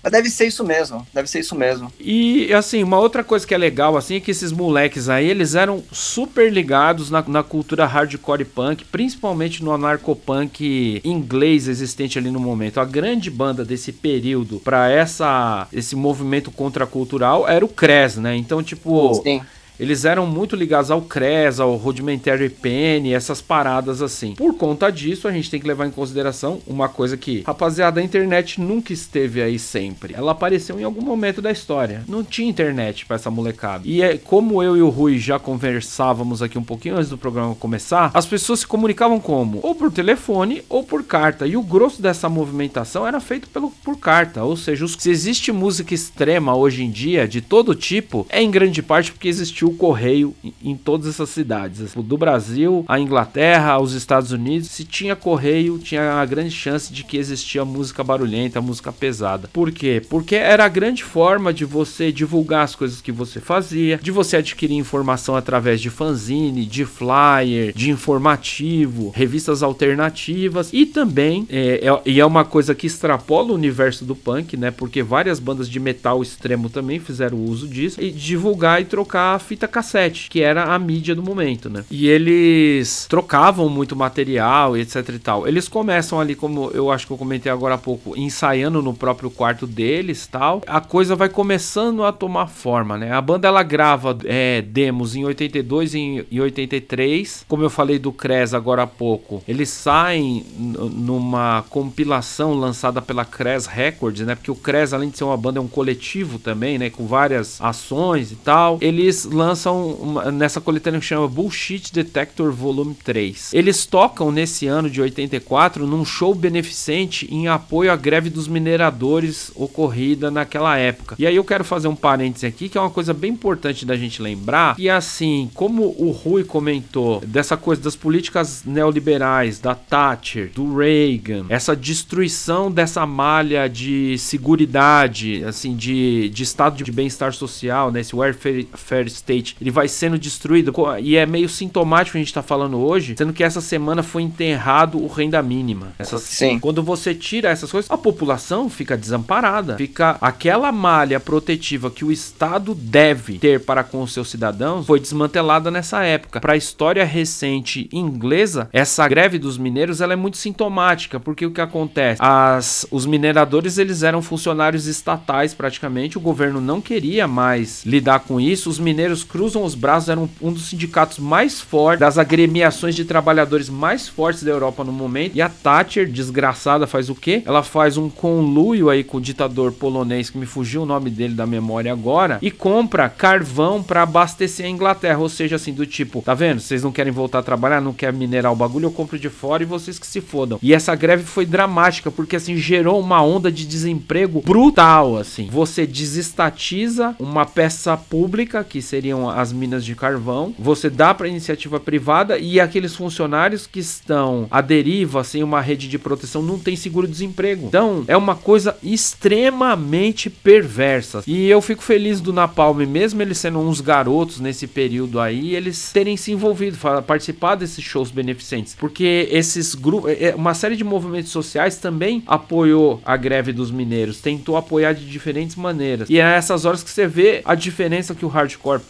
Mas deve ser isso mesmo, deve ser isso mesmo. E assim, uma outra coisa que é legal assim é que esses moleques aí, eles eram super ligados na, na cultura hardcore punk, principalmente no anarcopunk inglês existente ali no momento. A grande banda desse período para essa esse movimento contracultural era o Cres, né? Então, tipo, Sim eles eram muito ligados ao CRES, ao Rudimentary Pen, essas paradas assim. Por conta disso, a gente tem que levar em consideração uma coisa que, rapaziada, a internet nunca esteve aí sempre. Ela apareceu em algum momento da história. Não tinha internet para essa molecada. E é como eu e o Rui já conversávamos aqui um pouquinho antes do programa começar, as pessoas se comunicavam como? Ou por telefone ou por carta. E o grosso dessa movimentação era feito pelo, por carta. Ou seja, os, se existe música extrema hoje em dia, de todo tipo, é em grande parte porque existiu o correio em, todas essas cidades. Assim, do Brasil, a Inglaterra, aos Estados Unidos, se tinha correio, tinha a grande chance de que existia música barulhenta, música pesada. Por quê? Porque era a grande forma de você divulgar as coisas que você fazia, de você adquirir informação através de fanzine, de flyer, de informativo, revistas alternativas e também é, é, e é uma coisa que extrapola o universo do punk, né? Porque várias bandas de metal extremo também fizeram uso disso e divulgar e trocar a fita fita cassete, que era a mídia do momento, né? E eles trocavam muito material e etc e tal. Eles começam ali, como eu acho que eu comentei agora há pouco, ensaiando no próprio quarto deles tal. A coisa vai começando a tomar forma, né? A banda ela grava é, demos em 82 e em 83. Como eu falei do Cres agora há pouco, eles saem numa compilação lançada pela Cres Records, né? Porque o Cres, além de ser uma banda, é um coletivo também, né? Com várias ações e tal. Eles lançam lançam uma, nessa coletânea que chama Bullshit Detector Volume 3. Eles tocam nesse ano de 84 num show beneficente em apoio à greve dos mineradores ocorrida naquela época. E aí eu quero fazer um parêntese aqui que é uma coisa bem importante da gente lembrar que assim, como o Rui comentou dessa coisa das políticas neoliberais, da Thatcher, do Reagan, essa destruição dessa malha de seguridade, assim, de, de estado de bem-estar social, né, esse welfare state State, ele vai sendo destruído. E é meio sintomático a gente tá falando hoje, sendo que essa semana foi enterrado o renda mínima. Essa, Sim. Quando você tira essas coisas, a população fica desamparada. Fica aquela malha protetiva que o Estado deve ter para com os seus cidadãos foi desmantelada nessa época. Para a história recente inglesa, essa greve dos mineiros ela é muito sintomática, porque o que acontece? As, os mineradores eles eram funcionários estatais praticamente, o governo não queria mais lidar com isso. Os mineiros cruzam os braços, eram um dos sindicatos mais fortes, das agremiações de trabalhadores mais fortes da Europa no momento. E a Thatcher, desgraçada, faz o quê? Ela faz um conluio aí com o ditador polonês, que me fugiu o nome dele da memória agora, e compra carvão para abastecer a Inglaterra. Ou seja, assim, do tipo, tá vendo? Vocês não querem voltar a trabalhar, não querem minerar o bagulho, eu compro de fora e vocês que se fodam. E essa greve foi dramática, porque assim, gerou uma onda de desemprego brutal, assim. Você desestatiza uma peça pública, que seriam as minas de carvão, você dá para iniciativa privada e aqueles funcionários que estão à deriva, sem uma rede de proteção, não tem seguro-desemprego. Então, é uma coisa extremamente perversa. E eu fico feliz do Napalm, mesmo eles sendo uns garotos nesse período aí, eles terem se envolvido, participar desses shows beneficentes. Porque esses grupos, é, é, uma série de movimentos sociais também apoiou a greve dos mineiros, tentou apoiar de diferentes maneiras. E é nessas horas que você vê a diferença que o hardcore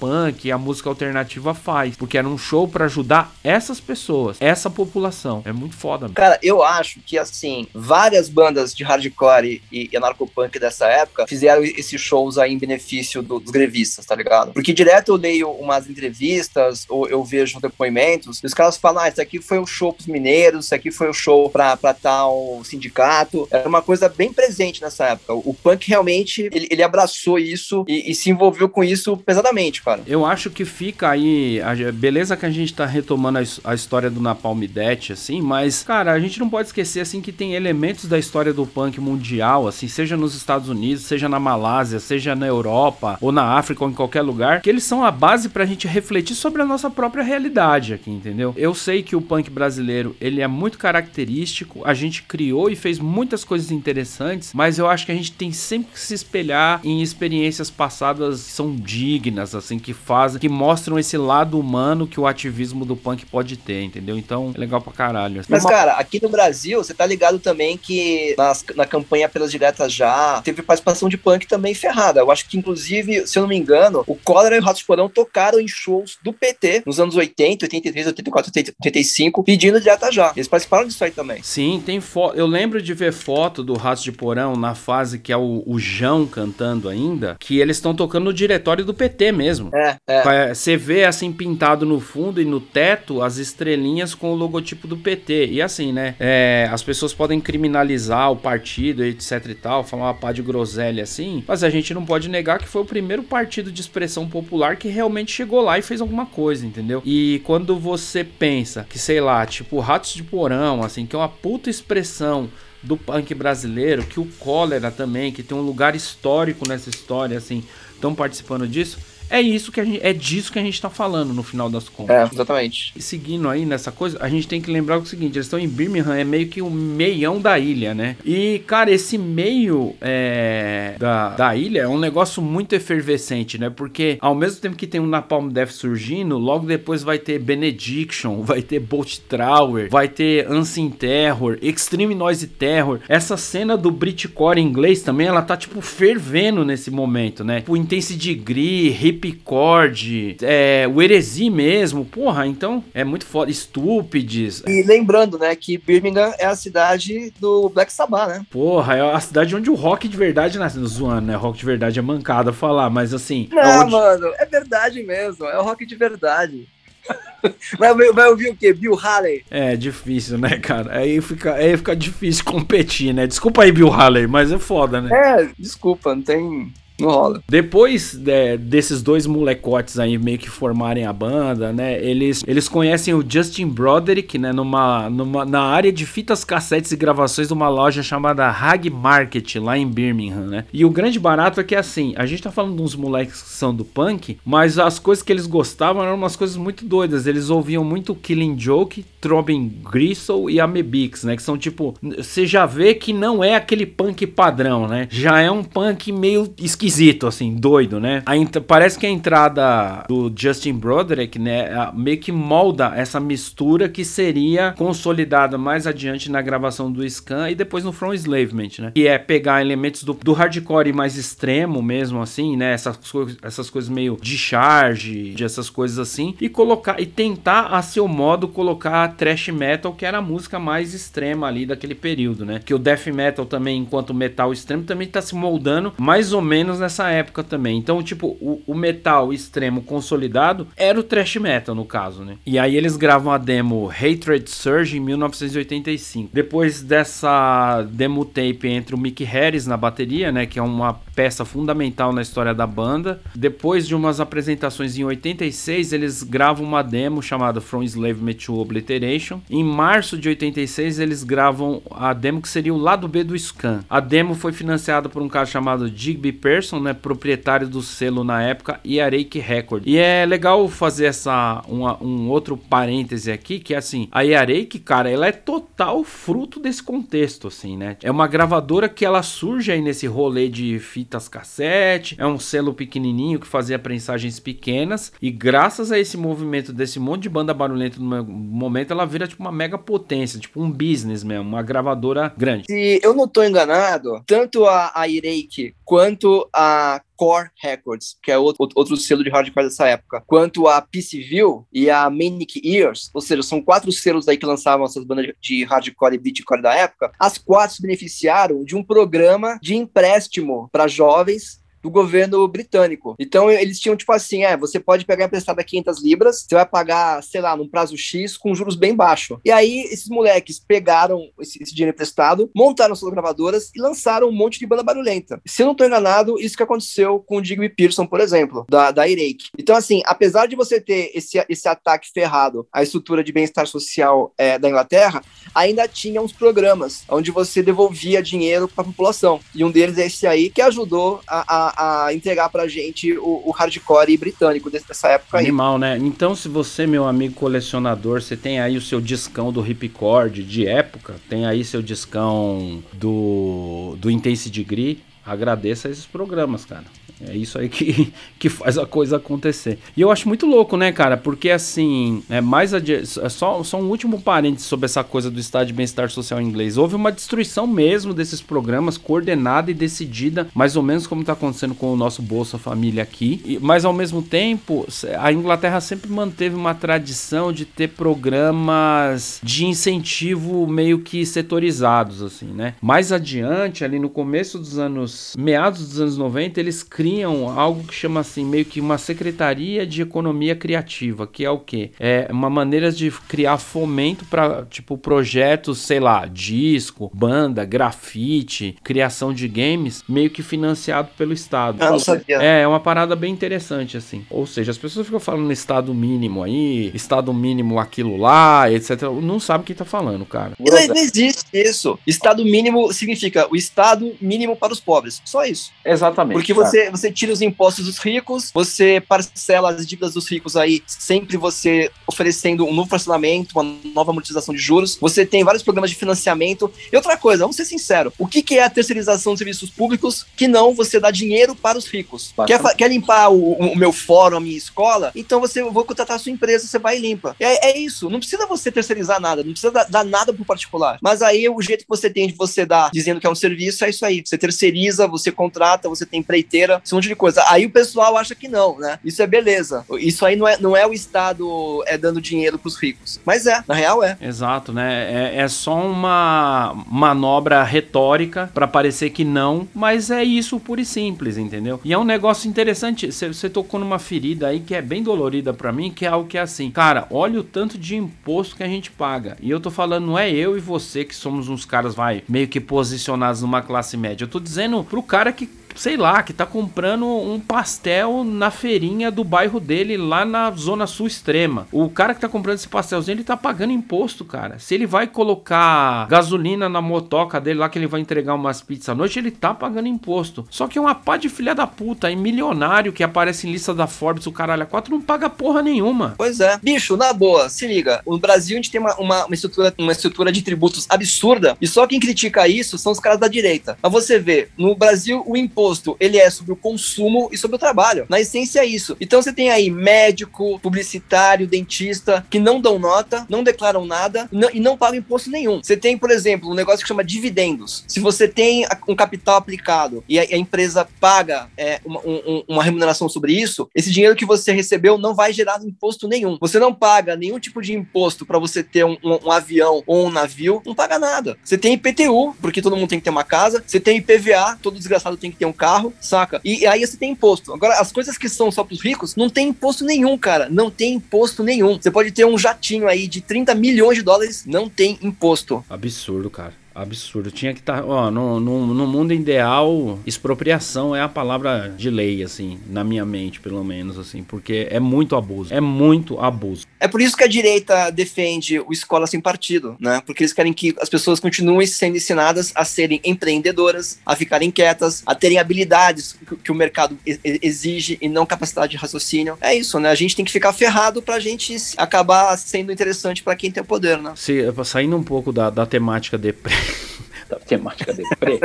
e a música alternativa faz. Porque era um show para ajudar essas pessoas, essa população. É muito foda. Mano. Cara, eu acho que assim, várias bandas de hardcore e, e anarcopunk dessa época fizeram esses shows aí em benefício do, dos grevistas, tá ligado? Porque direto eu leio umas entrevistas ou eu vejo depoimentos, e os caras falam: ah, isso aqui foi um show pros mineiros, isso aqui foi um show pra, pra tal sindicato. Era uma coisa bem presente nessa época. O, o punk realmente ele, ele abraçou isso e, e, se envolveu com isso pesadamente, cara. Eu acho que fica aí. A, beleza que a gente tá retomando a, a história do Napalm Death, assim, mas, cara, a gente não pode esquecer assim que tem elementos da história do punk mundial, assim, seja nos Estados Unidos, seja na Malásia, seja na Europa, ou na África, ou em qualquer lugar, que eles são a base pra gente refletir sobre a nossa própria realidade aqui, entendeu? Eu sei que o punk brasileiro, ele é muito característico, a gente criou e fez muitas coisas interessantes, mas eu acho que a gente tem sempre que se espelhar em experiências passadas que são dignas, assim, que fazem, que mostram esse lado humano que o ativismo do punk pode ter, entendeu? Então, é legal pra caralho. Mas, cara, aqui no Brasil, você tá ligado também que nas, na campanha pelas diretas já teve participação de punk também ferrada. Eu acho que, inclusive, se eu não me engano, o Cólera e o Ratos Porão tocaram em shows do PT nos anos 80, 83, 84, 85, pedindo direta já. Eles participaram disso aí também. Sim, tem foto. Eu lembro de ver foto do Ratos de Porão na fase que é o, o Jão cantando ainda, que eles estão tocando no diretório do PT mesmo. É, é. Você vê assim pintado no fundo e no teto as estrelinhas com o logotipo do PT. E assim, né? É, as pessoas podem criminalizar o partido, etc e tal, falar uma pá de groselha assim, mas a gente não pode negar que foi o primeiro partido de expressão popular que realmente chegou lá e fez alguma coisa, entendeu? E quando você pensa que, sei lá, tipo Ratos de Porão, assim, que é uma puta expressão do punk brasileiro, que o Cólera também, que tem um lugar histórico nessa história, assim, estão participando disso é isso que a gente, é disso que a gente tá falando no final das contas. É, exatamente. E seguindo aí nessa coisa, a gente tem que lembrar o seguinte: eles estão em Birmingham, é meio que o meião da ilha, né? E, cara, esse meio é, da, da ilha é um negócio muito efervescente, né? Porque ao mesmo tempo que tem um Napalm Death surgindo, logo depois vai ter Benediction, vai ter Bolt Trower, vai ter Unseen Terror, Extreme Noise Terror. Essa cena do Britcore inglês também, ela tá tipo fervendo nesse momento, né? O Intense Degree, Hip Ripcord, é, o Heresi mesmo, porra, então é muito foda. Estúpides. E lembrando, né, que Birmingham é a cidade do Black Sabbath, né? Porra, é a cidade onde o rock de verdade nasce. Zoando, né? Rock de verdade é mancada falar, mas assim. Não, é onde... mano, é verdade mesmo. É o rock de verdade. Vai, vai, ouvir o quê? Bill Haley? É, difícil, né, cara? Aí fica, aí fica difícil competir, né? Desculpa aí, Bill Haley, mas é foda, né? É, desculpa, não tem. Não rola. Depois de, desses dois molecotes aí meio que formarem a banda, né? Eles, eles conhecem o Justin Broderick, né? Numa, numa, na área de fitas, cassetes e gravações de uma loja chamada Hag Market, lá em Birmingham, né? E o grande barato é que assim, a gente tá falando de uns moleques que são do punk, mas as coisas que eles gostavam eram umas coisas muito doidas. Eles ouviam muito Killing Joke, Throbbing Gristle e Amebix, né? Que são tipo, você já vê que não é aquele punk padrão, né? Já é um punk meio esquisito esquisito, assim, doido, né? Parece que a entrada do Justin Broderick, né, meio que molda essa mistura que seria consolidada mais adiante na gravação do Scan e depois no From Enslavement, né? Que é pegar elementos do, do hardcore mais extremo mesmo, assim, né? Essas, essas coisas meio de charge, de essas coisas assim, e colocar e tentar a seu modo colocar thrash metal, que era a música mais extrema ali daquele período, né? Que o death metal também, enquanto metal extremo, também tá se moldando mais ou menos nessa época também. Então, tipo, o, o metal extremo consolidado era o thrash metal no caso, né? E aí eles gravam a demo Hatred Surge em 1985. Depois dessa demo tape entre o Mick Harris na bateria, né, que é uma peça fundamental na história da banda. Depois de umas apresentações em 86, eles gravam uma demo chamada From Enslavement to Obliteration. Em março de 86, eles gravam a demo que seria o lado B do Scan. A demo foi financiada por um cara chamado Digby Person, né, proprietário do selo na época e Arake Record. E é legal fazer essa uma, um outro parêntese aqui, que é assim, a Arake, cara, ela é total fruto desse contexto, assim, né? É uma gravadora que ela surge aí nesse rolê de fitas cassete, é um selo pequenininho que fazia prensagens pequenas e graças a esse movimento desse monte de banda barulhenta no momento, ela vira tipo uma mega potência, tipo um business mesmo, uma gravadora grande. Se eu não tô enganado, tanto a, a Irake quanto a Core Records, que é outro, outro selo de hardcore dessa época, quanto a Peaceville e a Manic Ears, ou seja, são quatro selos aí que lançavam essas bandas de hardcore e beatcore da época, as quatro se beneficiaram de um programa de empréstimo para jovens do governo britânico. Então eles tinham tipo assim, é, você pode pegar emprestada 500 libras, você vai pagar, sei lá, num prazo X com juros bem baixo. E aí esses moleques pegaram esse, esse dinheiro emprestado, montaram suas gravadoras e lançaram um monte de banda barulhenta. Se eu não tô enganado, isso que aconteceu com o Digby Pearson, por exemplo, da, da Irake. Então assim, apesar de você ter esse, esse ataque ferrado à estrutura de bem-estar social é, da Inglaterra, ainda tinha uns programas onde você devolvia dinheiro para a população. E um deles é esse aí que ajudou a, a a, entregar pra gente o, o hardcore britânico dessa época Animal, aí. né? Então, se você, meu amigo colecionador, você tem aí o seu discão do Ripcord de época, tem aí seu discão do, do Intense Degree, agradeça esses programas, cara. É isso aí que, que faz a coisa acontecer. E eu acho muito louco, né, cara? Porque assim, é mais adi... é só, só um último parênteses sobre essa coisa do estado de bem-estar social inglês. Houve uma destruição mesmo desses programas, coordenada e decidida, mais ou menos como está acontecendo com o nosso Bolsa Família aqui. E, mas ao mesmo tempo, a Inglaterra sempre manteve uma tradição de ter programas de incentivo meio que setorizados, assim, né? Mais adiante, ali no começo dos anos, meados dos anos 90, eles criam criam algo que chama assim, meio que uma secretaria de economia criativa, que é o quê? É uma maneira de criar fomento para tipo projetos, sei lá, disco, banda, grafite, criação de games, meio que financiado pelo Estado. Eu não sabia. É, é uma parada bem interessante assim. Ou seja, as pessoas ficam falando estado mínimo aí, estado mínimo aquilo lá, etc. Não sabe o que tá falando, cara. Não, não existe isso. Estado mínimo significa o estado mínimo para os pobres. Só isso. Exatamente. Porque você, você tira os impostos dos ricos, você parcela as dívidas dos ricos aí, sempre você oferecendo um novo parcelamento, uma nova amortização de juros. Você tem vários programas de financiamento. E outra coisa, vamos ser sinceros, o que, que é a terceirização de serviços públicos que não você dá dinheiro para os ricos? Quer, quer limpar o, o, meu fórum, a minha escola? Então você vou contratar a sua empresa, você vai e limpa. É, é isso, não precisa você terceirizar nada, não precisa dar, dar nada para o particular. Mas aí o jeito que você tem de você dar, dizendo que é um serviço, é isso aí. Você terceiriza, você contrata, você tem empreiteira, esse monte de coisa. Aí o pessoal acha que não, né? Isso é beleza. Isso aí não é, não é o Estado é dando dinheiro pros ricos. Mas é, na real é. Exato, né? É, é só uma manobra retórica para parecer que não, mas é isso puro e simples, entendeu? E é um negócio interessante. Você tocou numa ferida aí que é bem dolorida para mim, que é algo que é assim, cara, olha o tanto de imposto que a gente paga. E eu tô falando, não é eu e você que somos uns caras, vai, meio que posicionados numa classe média. Eu tô dizendo pro cara que sei lá, que tá comprando um pastel na feirinha do bairro dele lá na zona sul extrema. O cara que tá comprando esse pastelzinho, ele tá pagando imposto, cara. Se ele vai colocar gasolina na motoca dele lá que ele vai entregar umas pizzas à noite, ele tá pagando imposto. Só que é uma pá de filha da puta, é milionário que aparece em lista da Forbes, o caralho a quatro não paga porra nenhuma. Pois é. Bicho, na boa, se liga. No Brasil a gente tem uma, uma, uma estrutura, uma estrutura de tributos absurda e só quem critica isso são os caras da direita. Mas você vê, no Brasil o imposto imposto ele é sobre o consumo e sobre o trabalho. Na essência é isso. Então você tem aí médico, publicitário, dentista que não dão nota, não declaram nada não, e não pagam imposto nenhum. Você tem, por exemplo, um negócio que chama dividendos. Se você tem um capital aplicado e a, a empresa paga é, uma, um, uma remuneração sobre isso, esse dinheiro que você recebeu não vai gerar imposto nenhum. Você não paga nenhum tipo de imposto para você ter um, um, um, avião ou um navio, não paga nada. Você tem IPTU, porque todo mundo tem que ter uma casa, você tem IPVA, todo desgraçado tem que ter um carro, saca? E, aí você tem imposto. Agora, as coisas que são só pros ricos, não tem imposto nenhum, cara. Não tem imposto nenhum. Você pode ter um jatinho aí de 30 milhões de dólares, não tem imposto. Absurdo, cara. Absurdo. Tinha que estar. Tá, ó, no, no, no, mundo ideal, expropriação é a palavra de lei, assim, na minha mente, pelo menos, assim, porque é muito abuso. É muito abuso. É por isso que a direita defende o escola sem partido, né? Porque eles querem que as pessoas continuem sendo ensinadas a serem empreendedoras, a ficarem quietas, a terem habilidades que o mercado exige e não capacidade de raciocínio. É isso, né? A gente tem que ficar ferrado pra gente acabar sendo interessante para quem tem o poder, né? Se, saindo um pouco da, da temática de da temática deprê.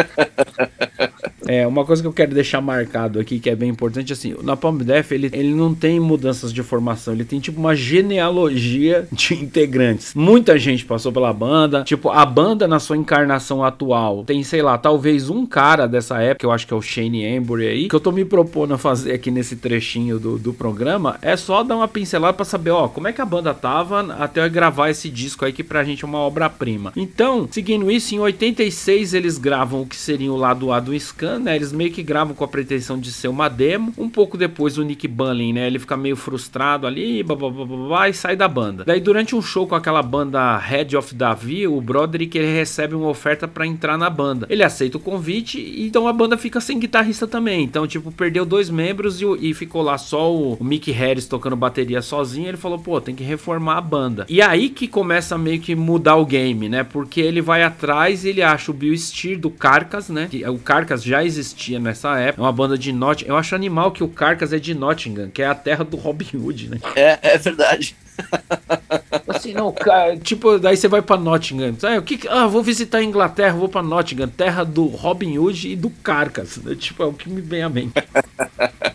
É, uma coisa que eu quero deixar marcado aqui, que é bem importante, assim, o Napalm Death, ele, ele não tem mudanças de formação, ele tem tipo uma genealogia de integrantes. Muita gente passou pela banda, tipo, a banda na sua encarnação atual tem, sei lá, talvez um cara dessa época, eu acho que é o Shane Embury aí, que eu tô me propondo a fazer aqui nesse trechinho do, do programa, é só dar uma pincelada para saber, ó, como é que a banda tava até eu gravar esse disco aí, que pra gente é uma obra-prima. Então, seguindo isso, em 86 eles gravam o que seria o lado A do Scan, né? Eles meio que gravam com a pretensão de ser uma demo. Um pouco depois o Nick Bunlin, né? Ele fica meio frustrado ali, blá, blá, blá, blá, e sai da banda. Daí durante um show com aquela banda Head of Davi, o Broderick ele recebe uma oferta para entrar na banda. Ele aceita o convite e então a banda fica sem guitarrista também. Então, tipo, perdeu dois membros e, e ficou lá só o, o Mick Harris tocando bateria sozinho. Ele falou, pô, tem que reformar a banda. E aí que começa meio que mudar o game, né? Porque ele vai atrás e ele acha o Bill Steer do Carcas, né? O Carcas já existia nessa época. É uma banda de Nottingham. Eu acho animal que o Carcas é de Nottingham, que é a terra do Robin Hood, né? É, é verdade. assim, não, cara, tipo, daí você vai para Nottingham. Ah, o que, ah, vou visitar a Inglaterra, vou para Nottingham, terra do Robin Hood e do Carcas. Né? Tipo, é o que me vem à mente.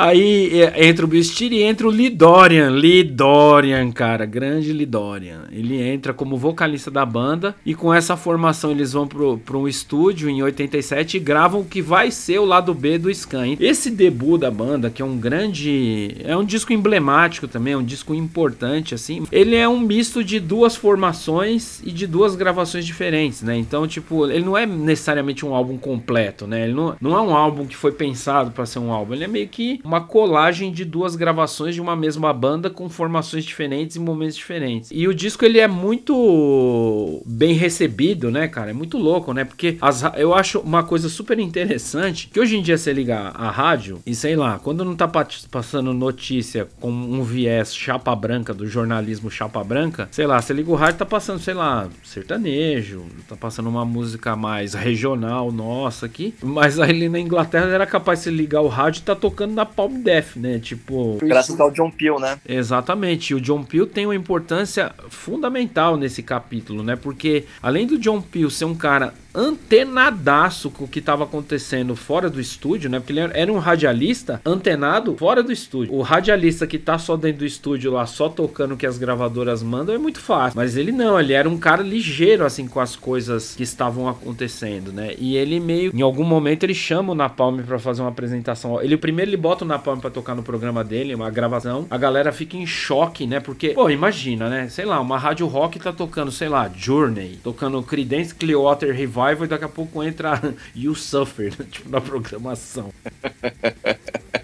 Aí é, entra o Bistir e entra o Lidorian. Lidorian, cara, grande Lidorian. Ele entra como vocalista da banda e com essa formação eles vão para um estúdio em 87 e gravam o que vai ser o lado B do Scan. Esse debut da banda, que é um grande. É um disco emblemático também, é um disco importante, assim. Ele é um misto de duas formações e de duas gravações diferentes, né? Então, tipo, ele não é necessariamente um álbum completo, né? Ele não, não é um álbum que foi pensado para ser um álbum. Ele é meio que uma colagem de duas gravações de uma mesma banda com formações diferentes em momentos diferentes. E o disco ele é muito bem recebido, né, cara? É muito louco, né? Porque as, eu acho uma coisa super interessante que hoje em dia você liga a rádio e sei lá, quando não tá passando notícia com um viés chapa branca do jornalismo chapa branca, sei lá, você liga o rádio tá passando, sei lá, sertanejo, tá passando uma música mais regional nossa aqui, mas ali na Inglaterra era capaz de ligar o rádio e tá tocando na Palm Death, né? Tipo. Graças ao John Peel, né? Exatamente. E o John Peel tem uma importância fundamental nesse capítulo, né? Porque além do John Peel ser um cara antenadaço com o que estava acontecendo fora do estúdio, né? Porque ele era um radialista antenado fora do estúdio. O radialista que tá só dentro do estúdio lá, só tocando o que as gravadoras mandam, é muito fácil. Mas ele não, ele era um cara ligeiro, assim, com as coisas que estavam acontecendo, né? E ele meio, em algum momento, ele chama o Napalm para fazer uma apresentação. Ele primeiro ele bota o Napalm para tocar no programa dele, uma gravação. A galera fica em choque, né? Porque, pô, imagina, né? Sei lá, uma rádio rock tá tocando, sei lá, Journey, tocando Creedence Clearwater Revival Revival e daqui a pouco entra You Suffer, tipo, na programação.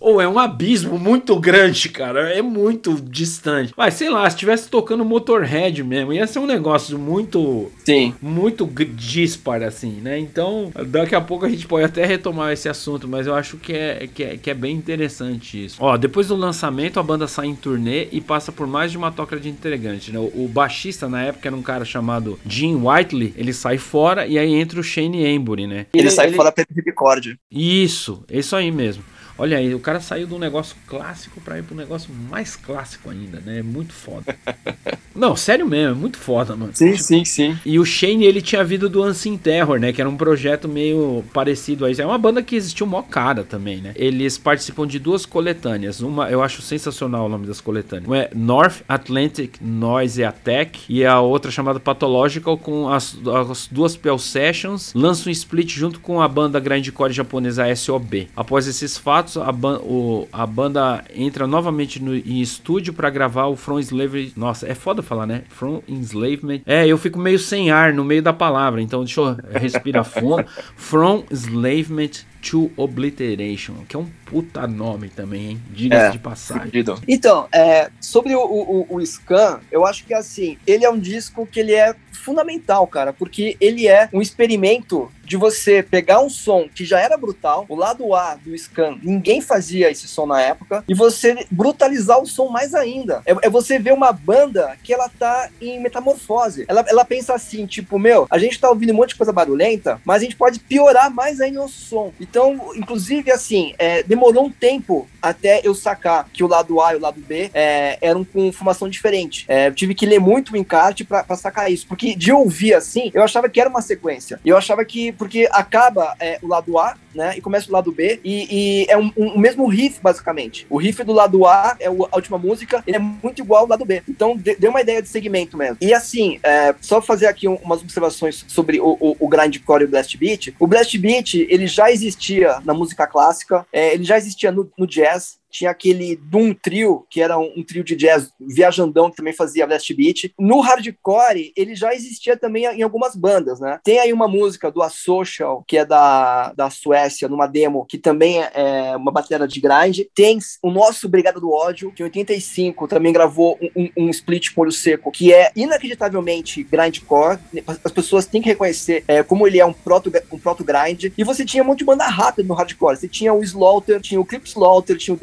Ou é um abismo muito grande, cara. É muito distante. Mas sei lá, se tivesse tocando Motorhead mesmo, ia ser um negócio muito. Sim. Muito dispar, assim, né? Então, daqui a pouco a gente pode até retomar esse assunto, mas eu acho que é, que é, que é bem interessante isso. Ó, depois do lançamento, a banda sai em turnê e passa por mais de uma toca de integrante, né? O, o baixista na época era um cara chamado Jim Whiteley, ele sai fora e aí entra o Shane Embury, né? Ele, ele sai ele... fora pra Ripcord. Isso, é isso aí mesmo. Olha aí, o cara saiu de um negócio clássico pra ir pro um negócio mais clássico ainda, né? É muito foda. Não, sério mesmo, é muito foda, mano. Sim, sim, sim. E o Shane, ele tinha vindo do Unseen Terror, né? Que era um projeto meio parecido a isso. É uma banda que existiu mó cara também, né? Eles participam de duas coletâneas. Uma, eu acho sensacional o nome das coletâneas. Uma é North Atlantic Noise Attack e a outra chamada Pathological com as, as duas Pell Sessions. Lança um split junto com a banda grindcore japonesa SOB. Após esses fatos, a, ban o, a banda entra novamente no, em estúdio para gravar o From Slavery. Nossa, é foda falar, né? From Enslavement. É, eu fico meio sem ar no meio da palavra, então deixa eu respirar fundo. From Enslavement to Obliteration, que é um puta nome também, hein? Diga-se É, de passagem. Fudido. Então, é, sobre o, o, o Scan, eu acho que assim, ele é um disco que ele é fundamental, cara, porque ele é um experimento de você pegar um som que já era brutal, o lado A do Scan, ninguém fazia esse som na época, e você brutalizar o som mais ainda. É, é você ver uma banda que ela tá em metamorfose. Ela, ela pensa assim, tipo, meu, a gente tá ouvindo um monte de coisa barulhenta, mas a gente pode piorar mais ainda o som. Então, inclusive, assim, é, demorou um tempo até eu sacar que o lado A e o lado B é, eram com formação diferente. É, eu tive que ler muito o encarte pra sacar isso, porque de ouvir assim, eu achava que era uma sequência. Eu achava que, porque acaba é, o lado A, né, e começa o lado B, e, e é um, um- o mesmo riff, basicamente. O riff do lado A, é a última música, ele é muito igual ao lado B. Então, de- deu uma ideia de segmento mesmo. E assim, é, só fazer aqui um- umas observações sobre o, o, o grindcore e o blast beat. O blast beat, ele já existia na música clássica, é, ele já existia no, no jazz, yes. Tinha aquele Doom Trio, que era um, um trio de jazz viajandão que também fazia blast beat. No hardcore, ele já existia também em algumas bandas, né? Tem aí uma música do Asocial, que é da, da Suécia, numa demo, que também é é uma bateria de grind. Tem o nosso Brigada do Ódio, que em 85 também gravou um, um- um split com olho seco, que é inacreditavelmente grindcore. As pessoas têm que reconhecer é, como ele é um proto, um proto grind. E você tinha um monte de banda rápida no hardcore. Você tinha o Slaughter, tinha o Clip Slaughter, tinha o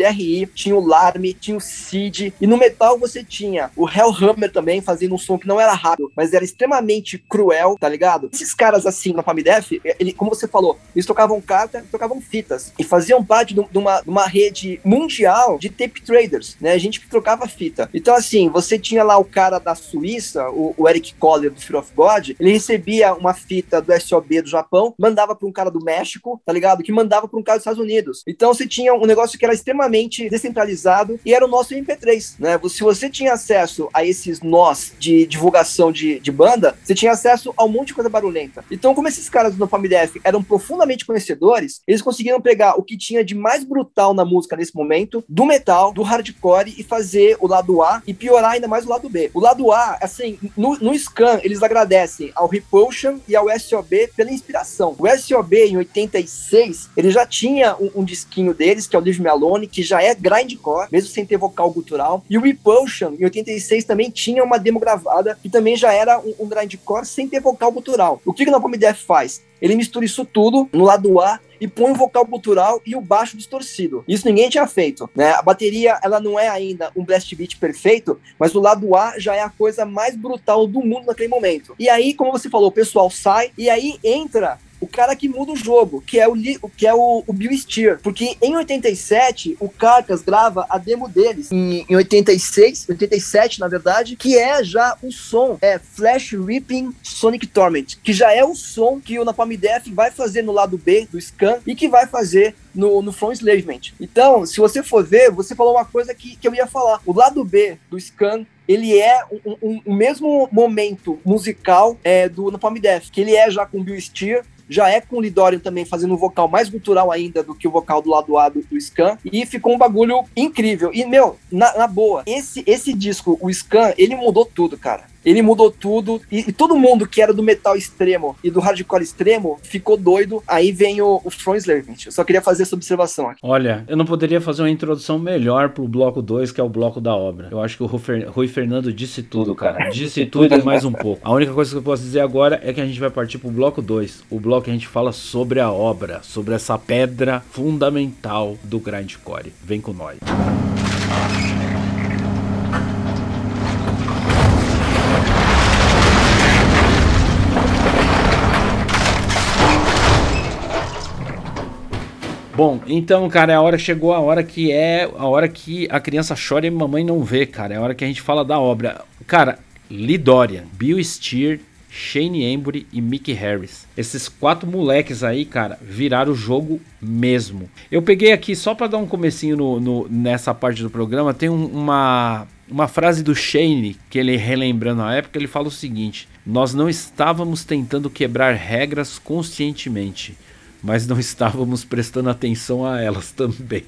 Tinha o Larme, tinha o Seed. E no metal você tinha o Hellhammer também, fazendo um som que não era rápido, mas era extremamente cruel, tá ligado? Esses caras assim, na Palm Def, ele, como você falou, eles tocavam carta tocavam fitas. E faziam parte de de uma, de uma rede mundial de tape traders, né? A gente que trocava fita. Então, assim, você tinha lá o cara da Suíça, o, o Eric Coller do Fear of God, ele recebia uma fita do SOB do Japão, mandava para um cara do México, tá ligado? Que mandava para um cara dos Estados Unidos. Então, você tinha um negócio que era extremamente descentralizado e era o nosso MP3, né? Se você tinha acesso a esses nós de divulgação de, de banda, você tinha acesso a um monte de coisa barulhenta. Então, como esses caras do Death eram profundamente conhecedores, eles conseguiram pegar o que tinha de mais brutal na música nesse momento, do metal, do hardcore e fazer o lado A e piorar ainda mais o lado B. O lado A, assim, no, no Scan, eles agradecem ao Repulsion e ao SOB pela inspiração. O SOB, em 86, ele já tinha um, um disquinho deles, que é o Leave Me Alone, que já é grindcore, mesmo sem ter vocal gutural. E o Repulsion, em 86, também tinha uma demo gravada, que também já era um, um grindcore sem ter vocal gutural. O que que o Napalm Death faz? Ele mistura isso tudo no lado A e põe o vocal cultural e o baixo distorcido. Isso ninguém tinha feito, né? A bateria, ela não é ainda um blast beat perfeito, mas o lado A já é a coisa mais brutal do mundo naquele momento. E aí, como você falou, o pessoal sai e aí entra o cara que muda o jogo, que é o, que é o, o Bill Steer. Porque em 87, o Carcas grava a demo deles. Em, em 86, 87, na verdade, que é já o som, é Flash Ripping Sonic Torment, que já é o som que o Napalm Death vai fazer no lado B do Scan e que vai fazer no, no From Enslavement. Então, se você for ver, você falou uma coisa que, que eu ia falar. O lado B do Scan ele é o um, um, um mesmo momento musical é, do Napalm Death, que ele é já com Bill Steer, já é com o Lidorian também fazendo um vocal mais gutural ainda do que o vocal do lado A do, do Scan, e ficou um bagulho incrível. E, meu, na, na boa, esse, esse disco, o Scan, ele mudou tudo, cara. Ele mudou tudo e, e, todo mundo que era do metal extremo e do hardcore extremo ficou doido. Aí vem o, o From Enslavement. Eu só queria fazer essa observação aqui. Olha, eu não poderia fazer uma introdução melhor pro bloco 2, que é o bloco da obra. Eu acho que o Rui Fernando disse tudo, cara. Disse tudo e mais um pouco. A única coisa que eu posso dizer agora é que a gente vai partir pro bloco 2. O bloco que a gente fala sobre a obra, sobre essa pedra fundamental do grindcore. Vem com nós. Bom, então, cara, é a hora chegou a hora que é a hora que a criança chora e a mamãe não vê, cara. É a hora que a gente fala da obra. Cara, Lidória, Bill Steer, Shane Embury e Mickey Harris. Esses quatro moleques aí, cara, viraram o jogo mesmo. Eu peguei aqui só para dar um comecinho no, no, nessa parte do programa, tem um, uma uma frase do Shane, que ele relembrando a época, ele fala o seguinte: Nós não estávamos tentando quebrar regras conscientemente, mas não estávamos prestando atenção a elas também.